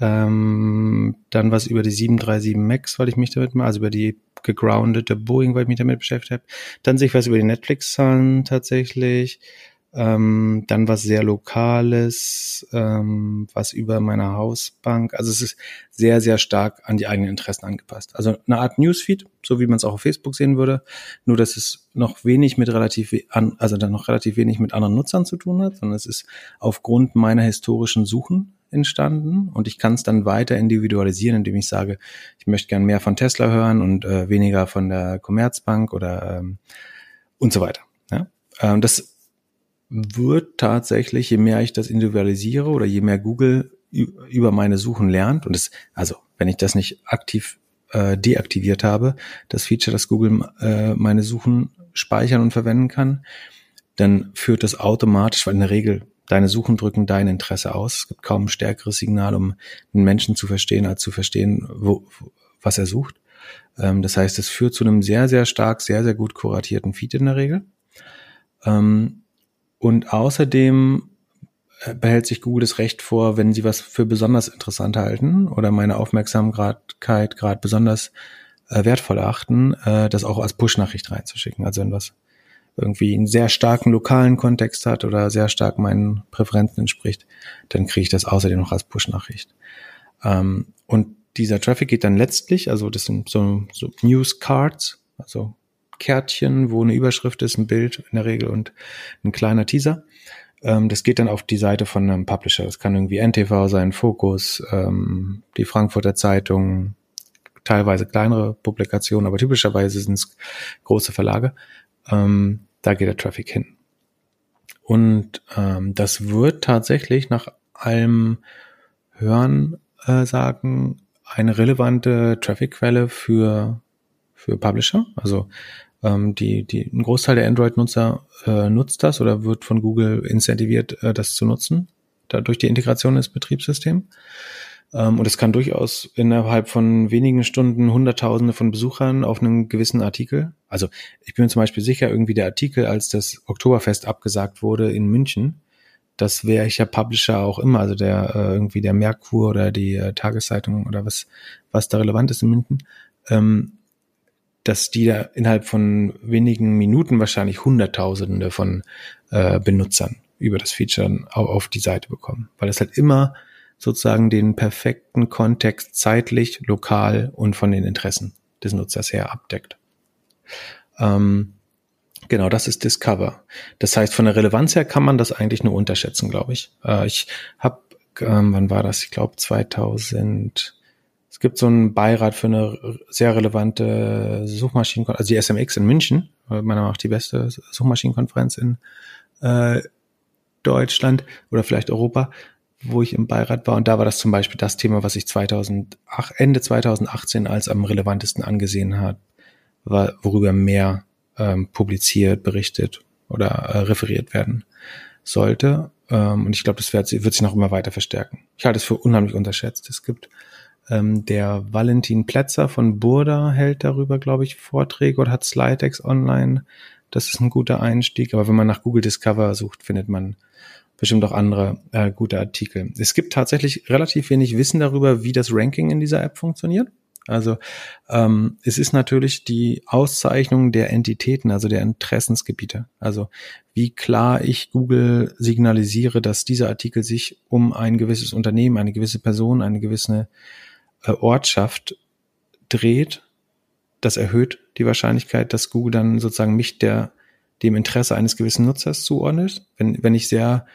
Ähm, dann was über die 737 MAX, weil ich mich damit mal, also über die gegroundete Boeing, weil ich mich damit beschäftigt habe. Dann sehe ich was über die Netflix-Zahlen tatsächlich. Ähm, dann was sehr Lokales, ähm, was über meiner Hausbank. Also es ist sehr, sehr stark an die eigenen Interessen angepasst. Also eine Art Newsfeed, so wie man es auch auf Facebook sehen würde. Nur, dass es noch wenig mit relativ, also dann noch relativ wenig mit anderen Nutzern zu tun hat, sondern es ist aufgrund meiner historischen Suchen entstanden und ich kann es dann weiter individualisieren, indem ich sage, ich möchte gern mehr von Tesla hören und äh, weniger von der Commerzbank oder ähm, und so weiter. Ja? Ähm, das wird tatsächlich, je mehr ich das individualisiere oder je mehr Google über meine Suchen lernt und es, also wenn ich das nicht aktiv äh, deaktiviert habe, das Feature, dass Google äh, meine Suchen speichern und verwenden kann, dann führt das automatisch, weil in der Regel deine Suchen drücken dein Interesse aus. Es gibt kaum ein stärkeres Signal, um einen Menschen zu verstehen, als zu verstehen, wo, was er sucht. Ähm, das heißt, es führt zu einem sehr, sehr stark, sehr, sehr gut kuratierten Feed in der Regel. Ähm, und außerdem äh, behält sich Google das Recht vor, wenn sie was für besonders interessant halten oder meine Aufmerksamkeit gerade besonders äh, wertvoll achten, äh, das auch als Push-Nachricht reinzuschicken. Also wenn was irgendwie einen sehr starken lokalen Kontext hat oder sehr stark meinen Präferenzen entspricht, dann kriege ich das außerdem noch als Push-Nachricht. Ähm, und dieser Traffic geht dann letztlich, also das sind so, so News Cards, also Kärtchen, wo eine Überschrift ist, ein Bild in der Regel und ein kleiner Teaser. Ähm, das geht dann auf die Seite von einem Publisher. Das kann irgendwie NTV sein, Focus, ähm, die Frankfurter Zeitung, teilweise kleinere Publikationen, aber typischerweise sind es große Verlage. Ähm, da geht der Traffic hin. Und ähm, das wird tatsächlich nach allem Hören äh, sagen eine relevante Traffic-Quelle für für Publisher. Also ähm, die, die, ein Großteil der Android-Nutzer äh, nutzt das oder wird von Google incentiviert, äh, das zu nutzen, dadurch die Integration ins Betriebssystem. Ähm, und es kann durchaus innerhalb von wenigen Stunden Hunderttausende von Besuchern auf einen gewissen Artikel. Also ich bin mir zum Beispiel sicher, irgendwie der Artikel, als das Oktoberfest abgesagt wurde in München, das wäre ich ja Publisher auch immer, also der äh, irgendwie der Merkur oder die äh, Tageszeitung oder was, was da relevant ist in München, ähm, dass die da innerhalb von wenigen Minuten wahrscheinlich Hunderttausende von äh, Benutzern über das Feature auf die Seite bekommen, weil es halt immer sozusagen den perfekten Kontext zeitlich, lokal und von den Interessen des Nutzers her abdeckt. Ähm, genau, das ist Discover. Das heißt, von der Relevanz her kann man das eigentlich nur unterschätzen, glaube ich. Äh, ich habe, ähm, wann war das? Ich glaube 2000. Es gibt so einen Beirat für eine sehr relevante Suchmaschinen, also die SMX in München, meiner Meinung nach die beste Suchmaschinenkonferenz in äh, Deutschland oder vielleicht Europa wo ich im Beirat war. Und da war das zum Beispiel das Thema, was ich 2008, Ende 2018 als am relevantesten angesehen hat, war, worüber mehr ähm, publiziert, berichtet oder äh, referiert werden sollte. Ähm, und ich glaube, das wird, wird sich noch immer weiter verstärken. Ich halte es für unheimlich unterschätzt. Es gibt ähm, der Valentin Plätzer von Burda hält darüber, glaube ich, Vorträge oder hat Slidex online. Das ist ein guter Einstieg. Aber wenn man nach Google Discover sucht, findet man bestimmt auch andere äh, gute Artikel. Es gibt tatsächlich relativ wenig Wissen darüber, wie das Ranking in dieser App funktioniert. Also ähm, es ist natürlich die Auszeichnung der Entitäten, also der Interessensgebiete. Also wie klar ich Google signalisiere, dass dieser Artikel sich um ein gewisses Unternehmen, eine gewisse Person, eine gewisse äh, Ortschaft dreht. Das erhöht die Wahrscheinlichkeit, dass Google dann sozusagen mich der dem Interesse eines gewissen Nutzers zuordnet. Wenn, wenn ich sehr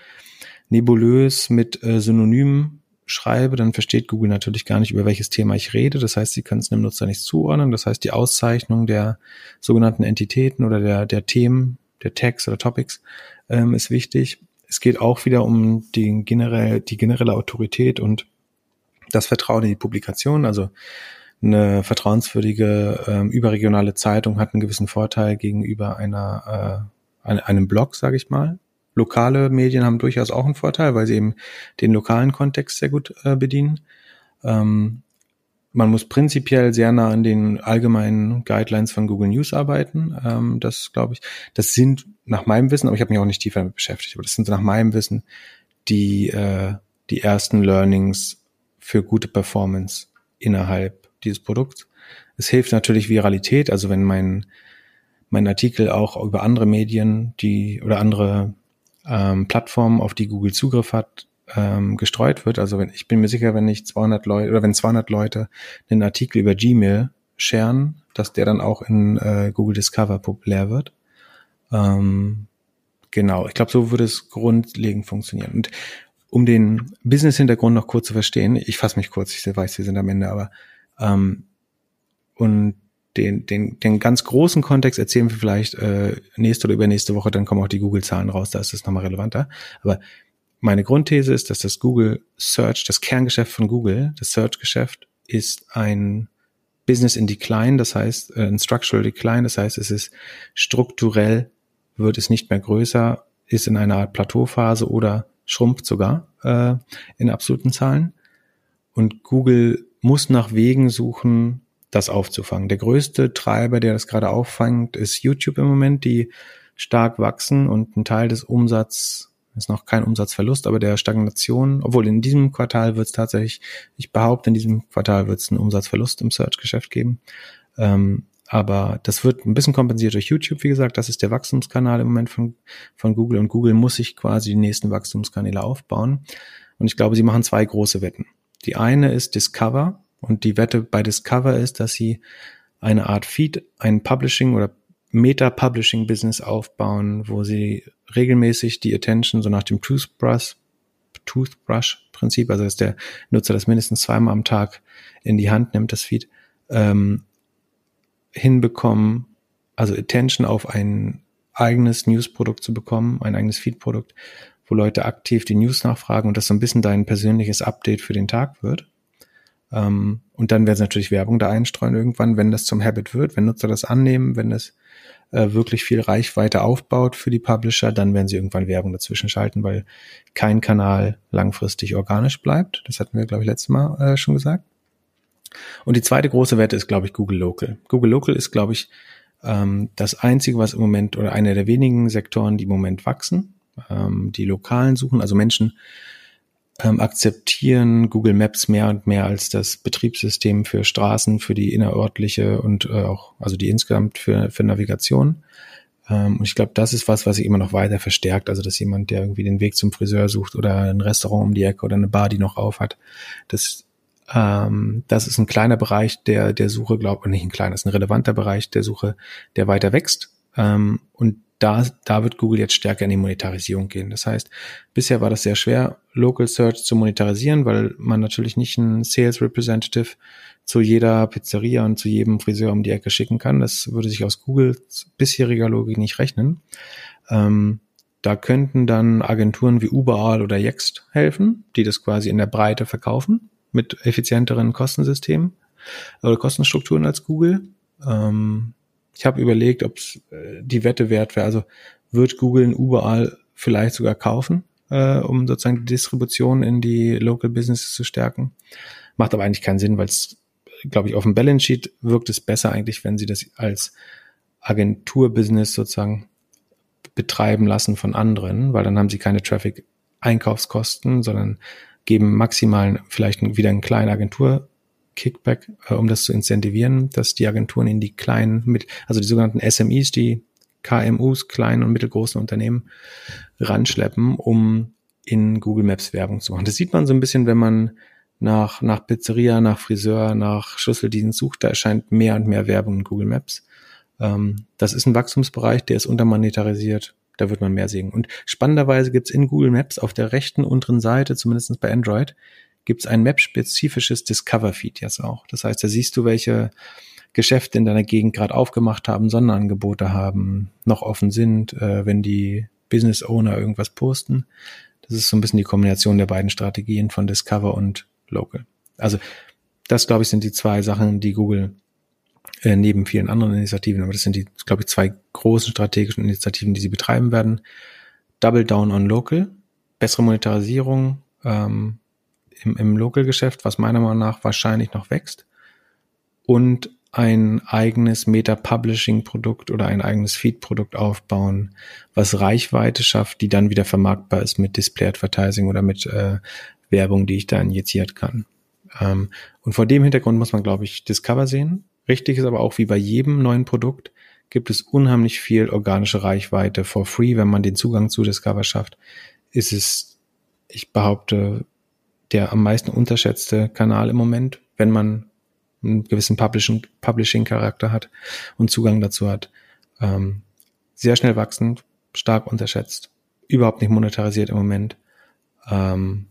nebulös mit äh, Synonymen schreibe, dann versteht Google natürlich gar nicht, über welches Thema ich rede. Das heißt, sie können es dem Nutzer nicht zuordnen. Das heißt, die Auszeichnung der sogenannten Entitäten oder der, der Themen, der Tags oder Topics ähm, ist wichtig. Es geht auch wieder um die generell, die generelle Autorität und das Vertrauen in die Publikation. Also eine vertrauenswürdige ähm, überregionale Zeitung hat einen gewissen Vorteil gegenüber einer äh, einem Blog, sage ich mal. Lokale Medien haben durchaus auch einen Vorteil, weil sie eben den lokalen Kontext sehr gut äh, bedienen. Ähm, man muss prinzipiell sehr nah an den allgemeinen Guidelines von Google News arbeiten. Ähm, das glaube ich, das sind nach meinem Wissen, aber ich habe mich auch nicht tiefer damit beschäftigt, aber das sind nach meinem Wissen die, äh, die ersten Learnings für gute Performance innerhalb dieses Produkts. Es hilft natürlich Viralität, also wenn mein, mein Artikel auch über andere Medien, die oder andere ähm, Plattformen, auf die Google Zugriff hat, ähm, gestreut wird. Also wenn, ich bin mir sicher, wenn ich 200 Leute oder wenn 200 Leute einen Artikel über Gmail scheren, dass der dann auch in äh, Google Discover populär wird. Ähm, genau, ich glaube, so würde es grundlegend funktionieren. Und um den Business-Hintergrund noch kurz zu verstehen, ich fasse mich kurz, ich weiß, wir sind am Ende, aber ähm, und den, den, den ganz großen Kontext erzählen wir vielleicht äh, nächste oder übernächste Woche, dann kommen auch die Google-Zahlen raus, da ist das nochmal relevanter. Aber meine Grundthese ist, dass das Google Search, das Kerngeschäft von Google, das Search-Geschäft, ist ein Business in Decline, das heißt äh, ein Structural Decline, das heißt, es ist strukturell, wird es nicht mehr größer, ist in einer Art Plateauphase oder schrumpft sogar äh, in absoluten Zahlen. Und Google muss nach Wegen suchen, das aufzufangen. Der größte Treiber, der das gerade auffängt, ist YouTube im Moment, die stark wachsen und ein Teil des Umsatzes ist noch kein Umsatzverlust, aber der Stagnation, obwohl in diesem Quartal wird es tatsächlich, ich behaupte, in diesem Quartal wird es einen Umsatzverlust im Search-Geschäft geben. Ähm, aber das wird ein bisschen kompensiert durch YouTube, wie gesagt. Das ist der Wachstumskanal im Moment von, von Google und Google muss sich quasi die nächsten Wachstumskanäle aufbauen. Und ich glaube, sie machen zwei große Wetten. Die eine ist Discover und die Wette bei Discover ist, dass sie eine Art Feed, ein Publishing oder Meta-Publishing-Business aufbauen, wo sie regelmäßig die Attention so nach dem Toothbrush, Toothbrush-Prinzip, also dass der Nutzer das mindestens zweimal am Tag in die Hand nimmt, das Feed, ähm, hinbekommen, also Attention auf ein eigenes News-Produkt zu bekommen, ein eigenes Feed-Produkt, wo Leute aktiv die News nachfragen und das so ein bisschen dein persönliches Update für den Tag wird. Ähm, und dann werden sie natürlich Werbung da einstreuen irgendwann, wenn das zum Habit wird, wenn Nutzer das annehmen, wenn das äh, wirklich viel Reichweite aufbaut für die Publisher, dann werden sie irgendwann Werbung dazwischen schalten, weil kein Kanal langfristig organisch bleibt. Das hatten wir, glaube ich, letztes Mal äh, schon gesagt. Und die zweite große Wette ist, glaube ich, Google Local. Google Local ist, glaube ich, ähm, das einzige, was im Moment oder einer der wenigen Sektoren, die im Moment wachsen. Ähm, die lokalen suchen, also Menschen ähm, akzeptieren Google Maps mehr und mehr als das Betriebssystem für Straßen, für die innerörtliche und äh, auch, also die insgesamt für, für Navigation. Ähm, und ich glaube, das ist was, was sich immer noch weiter verstärkt. Also, dass jemand, der irgendwie den Weg zum Friseur sucht oder ein Restaurant um die Ecke oder eine Bar, die noch auf hat, das, ähm, das ist ein kleiner Bereich der, der Suche, glaube ich, nicht ein kleiner, ist ein relevanter Bereich der Suche, der weiter wächst. Ähm, und da, da wird Google jetzt stärker in die Monetarisierung gehen. Das heißt, bisher war das sehr schwer, Local Search zu monetarisieren, weil man natürlich nicht einen Sales Representative zu jeder Pizzeria und zu jedem Friseur um die Ecke schicken kann. Das würde sich aus Googles bisheriger Logik nicht rechnen. Ähm, da könnten dann Agenturen wie Uberall oder Yext helfen, die das quasi in der Breite verkaufen mit effizienteren Kostensystemen oder Kostenstrukturen als Google. Ähm, ich habe überlegt, ob es äh, die Wette wert wäre. Also wird Google überall vielleicht sogar kaufen, äh, um sozusagen die Distribution in die Local Businesses zu stärken. Macht aber eigentlich keinen Sinn, weil es, glaube ich, auf dem Balance Sheet wirkt es besser eigentlich, wenn sie das als Agenturbusiness sozusagen betreiben lassen von anderen, weil dann haben sie keine Traffic-Einkaufskosten, sondern geben maximal vielleicht wieder einen kleinen Agentur Kickback, äh, um das zu incentivieren, dass die Agenturen in die kleinen, mit, also die sogenannten SMEs, die KMUs, kleinen und mittelgroßen Unternehmen ranschleppen, um in Google Maps Werbung zu machen. Das sieht man so ein bisschen, wenn man nach, nach Pizzeria, nach Friseur, nach Schlüsseldienst sucht, da erscheint mehr und mehr Werbung in Google Maps. Ähm, das ist ein Wachstumsbereich, der ist untermonetarisiert, da wird man mehr sehen. Und spannenderweise gibt's in Google Maps auf der rechten unteren Seite, zumindest bei Android, gibt es ein Map-spezifisches Discover-Feed jetzt auch. Das heißt, da siehst du, welche Geschäfte in deiner Gegend gerade aufgemacht haben, Sonderangebote haben, noch offen sind, äh, wenn die Business Owner irgendwas posten. Das ist so ein bisschen die Kombination der beiden Strategien von Discover und Local. Also Das, glaube ich, sind die zwei Sachen, die Google äh, neben vielen anderen Initiativen, aber das sind die, glaube ich, zwei großen strategischen Initiativen, die sie betreiben werden. Double Down on Local, bessere Monetarisierung ähm, im, im Local-Geschäft, was meiner Meinung nach wahrscheinlich noch wächst. Und ein eigenes Meta-Publishing-Produkt oder ein eigenes Feed-Produkt aufbauen, was Reichweite schafft, die dann wieder vermarktbar ist mit Display-Advertising oder mit äh, Werbung, die ich da injiziert kann. Ähm, und vor dem Hintergrund muss man, glaube ich, Discover sehen. Richtig ist aber auch wie bei jedem neuen Produkt gibt es unheimlich viel organische Reichweite for free, wenn man den Zugang zu Discover schafft. Ist es, ich behaupte, der am meisten unterschätzte Kanal im Moment, wenn man einen gewissen Publishing, Publishing-Charakter hat und Zugang dazu hat. Ähm, sehr schnell wachsend, stark unterschätzt, überhaupt nicht monetarisiert im Moment. Ähm,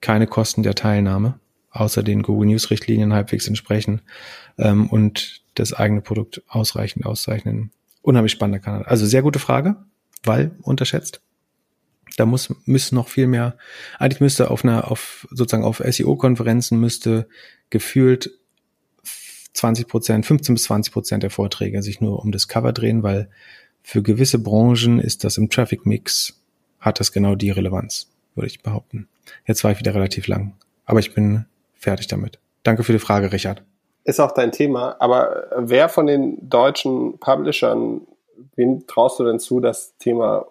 keine Kosten der Teilnahme, außer den Google News Richtlinien halbwegs entsprechen ähm, und das eigene Produkt ausreichend auszeichnen. Unheimlich spannender Kanal. Also sehr gute Frage, weil unterschätzt. Da muss, müsste noch viel mehr, eigentlich müsste auf einer, auf, sozusagen auf SEO-Konferenzen müsste gefühlt 20 Prozent, 15 bis 20 Prozent der Vorträge sich nur um das Cover drehen, weil für gewisse Branchen ist das im Traffic Mix, hat das genau die Relevanz, würde ich behaupten. Jetzt war ich wieder relativ lang, aber ich bin fertig damit. Danke für die Frage, Richard. Ist auch dein Thema, aber wer von den deutschen Publishern, wen traust du denn zu, das Thema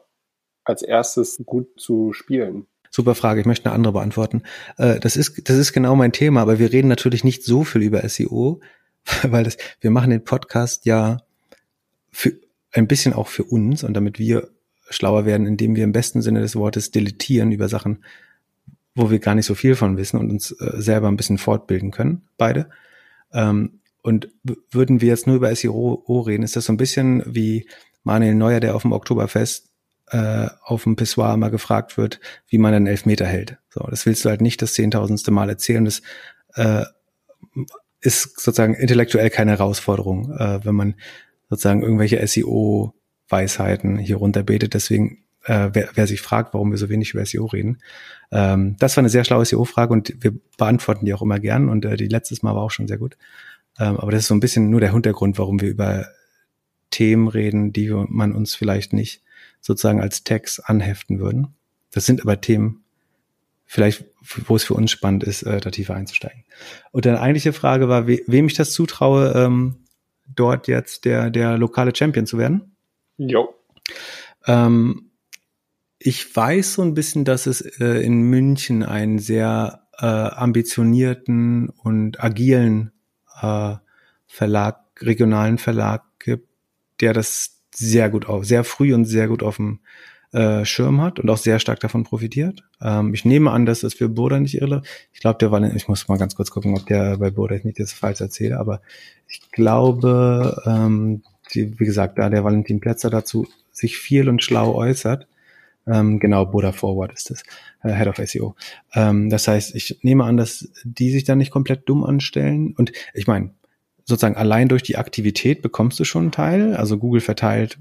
als erstes gut zu spielen? Super Frage, ich möchte eine andere beantworten. Äh, das ist, das ist genau mein Thema, aber wir reden natürlich nicht so viel über SEO, weil das, wir machen den Podcast ja für ein bisschen auch für uns und damit wir schlauer werden, indem wir im besten Sinne des Wortes deletieren über Sachen, wo wir gar nicht so viel von wissen und uns äh, selber ein bisschen fortbilden können, beide. Ähm, und würden wir jetzt nur über SEO reden, ist das so ein bisschen wie Manuel Neuer, der auf dem Oktoberfest äh, auf dem Pissoir mal gefragt wird, wie man einen Elfmeter hält. So, das willst du halt nicht das zehntausendste Mal erzählen. Das äh, ist sozusagen intellektuell keine Herausforderung, äh, wenn man sozusagen irgendwelche SEO-Weisheiten hier runterbetet. Deswegen, äh, wer, wer sich fragt, warum wir so wenig über SEO reden, ähm, das war eine sehr schlaue SEO-Frage und wir beantworten die auch immer gern und äh, die letztes Mal war auch schon sehr gut. Ähm, aber das ist so ein bisschen nur der Hintergrund, warum wir über Themen reden, die man uns vielleicht nicht sozusagen als Text anheften würden. Das sind aber Themen, vielleicht, wo es für uns spannend ist, äh, da tiefer einzusteigen. Und dann eigentliche Frage war, we wem ich das zutraue, ähm, dort jetzt der, der lokale Champion zu werden. Jo. Ähm, ich weiß so ein bisschen, dass es äh, in München einen sehr äh, ambitionierten und agilen äh, Verlag, regionalen Verlag gibt, der das sehr gut auf, sehr früh und sehr gut auf dem äh, Schirm hat und auch sehr stark davon profitiert. Ähm, ich nehme an, dass das für Boda nicht irre. Ich glaube, der war, ich muss mal ganz kurz gucken, ob der bei Boda nicht das falsch erzähle, aber ich glaube, ähm, die, wie gesagt, da der Valentin Plätzer dazu sich viel und schlau äußert. Ähm, genau, Boda Forward ist das, äh, Head of SEO. Ähm, das heißt, ich nehme an, dass die sich da nicht komplett dumm anstellen. Und ich meine, sozusagen allein durch die Aktivität bekommst du schon einen Teil. Also Google verteilt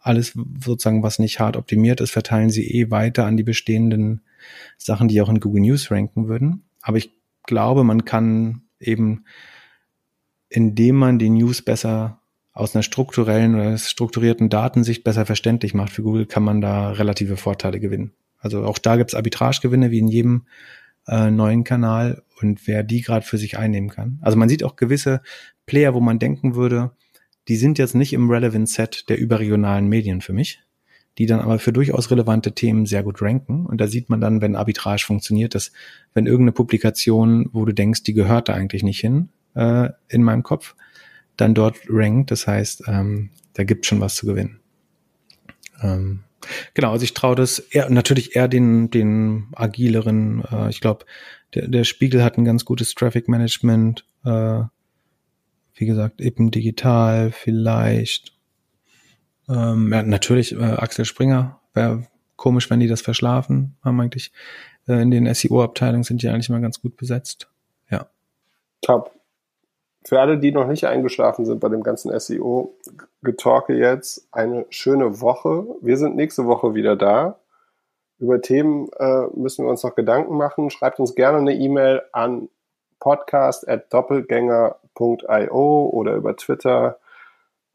alles sozusagen, was nicht hart optimiert ist, verteilen sie eh weiter an die bestehenden Sachen, die auch in Google News ranken würden. Aber ich glaube, man kann eben, indem man die News besser aus einer strukturellen oder strukturierten Datensicht besser verständlich macht für Google, kann man da relative Vorteile gewinnen. Also auch da gibt's Arbitragegewinne wie in jedem äh, neuen Kanal und wer die gerade für sich einnehmen kann. Also man sieht auch gewisse Player, wo man denken würde, die sind jetzt nicht im Relevant Set der überregionalen Medien für mich, die dann aber für durchaus relevante Themen sehr gut ranken. Und da sieht man dann, wenn Arbitrage funktioniert, dass wenn irgendeine Publikation, wo du denkst, die gehört da eigentlich nicht hin, äh, in meinem Kopf, dann dort rankt. Das heißt, ähm, da gibt schon was zu gewinnen. Ähm, genau, also ich traue das eher, natürlich eher den, den agileren, äh, ich glaube, der, der Spiegel hat ein ganz gutes Traffic Management, äh, wie gesagt, eben digital vielleicht. Ähm, ja, natürlich äh, Axel Springer. Wäre komisch, wenn die das verschlafen. Haben eigentlich äh, in den SEO-Abteilungen sind die eigentlich immer ganz gut besetzt. Ja. Top. Für alle, die noch nicht eingeschlafen sind bei dem ganzen SEO-Getalke jetzt, eine schöne Woche. Wir sind nächste Woche wieder da. Über Themen äh, müssen wir uns noch Gedanken machen. Schreibt uns gerne eine E-Mail an podcast at doppelgänger.io oder über Twitter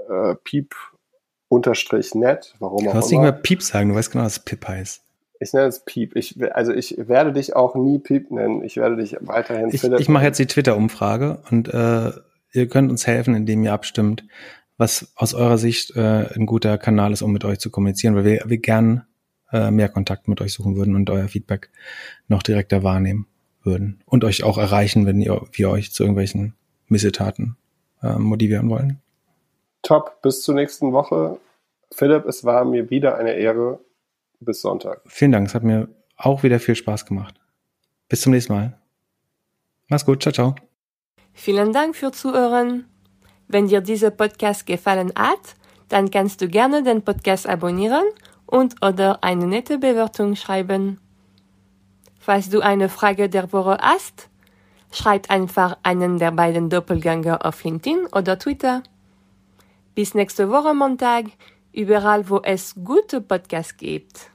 äh, piep unterstrich net, warum Du auch kannst nicht immer. mehr Piep sagen, du weißt genau, was Pip heißt. Ich nenne es Piep. Ich, also ich werde dich auch nie Piep nennen. Ich werde dich weiterhin Ich, Philipp ich mache jetzt die Twitter-Umfrage und äh, ihr könnt uns helfen, indem ihr abstimmt, was aus eurer Sicht äh, ein guter Kanal ist, um mit euch zu kommunizieren, weil wir, wir gern äh, mehr Kontakt mit euch suchen würden und euer Feedback noch direkter wahrnehmen würden und euch auch erreichen, wenn ihr, wir euch zu irgendwelchen Missetaten äh, motivieren wollen. Top. Bis zur nächsten Woche. Philipp, es war mir wieder eine Ehre. Bis Sonntag. Vielen Dank, es hat mir auch wieder viel Spaß gemacht. Bis zum nächsten Mal. Mach's gut, ciao, ciao. Vielen Dank für Zuhören. Wenn dir dieser Podcast gefallen hat, dann kannst du gerne den Podcast abonnieren und oder eine nette Bewertung schreiben. Falls du eine Frage der Woche hast, schreib einfach einen der beiden Doppelgänger auf LinkedIn oder Twitter. Bis nächste Woche Montag, überall wo es gute Podcasts gibt.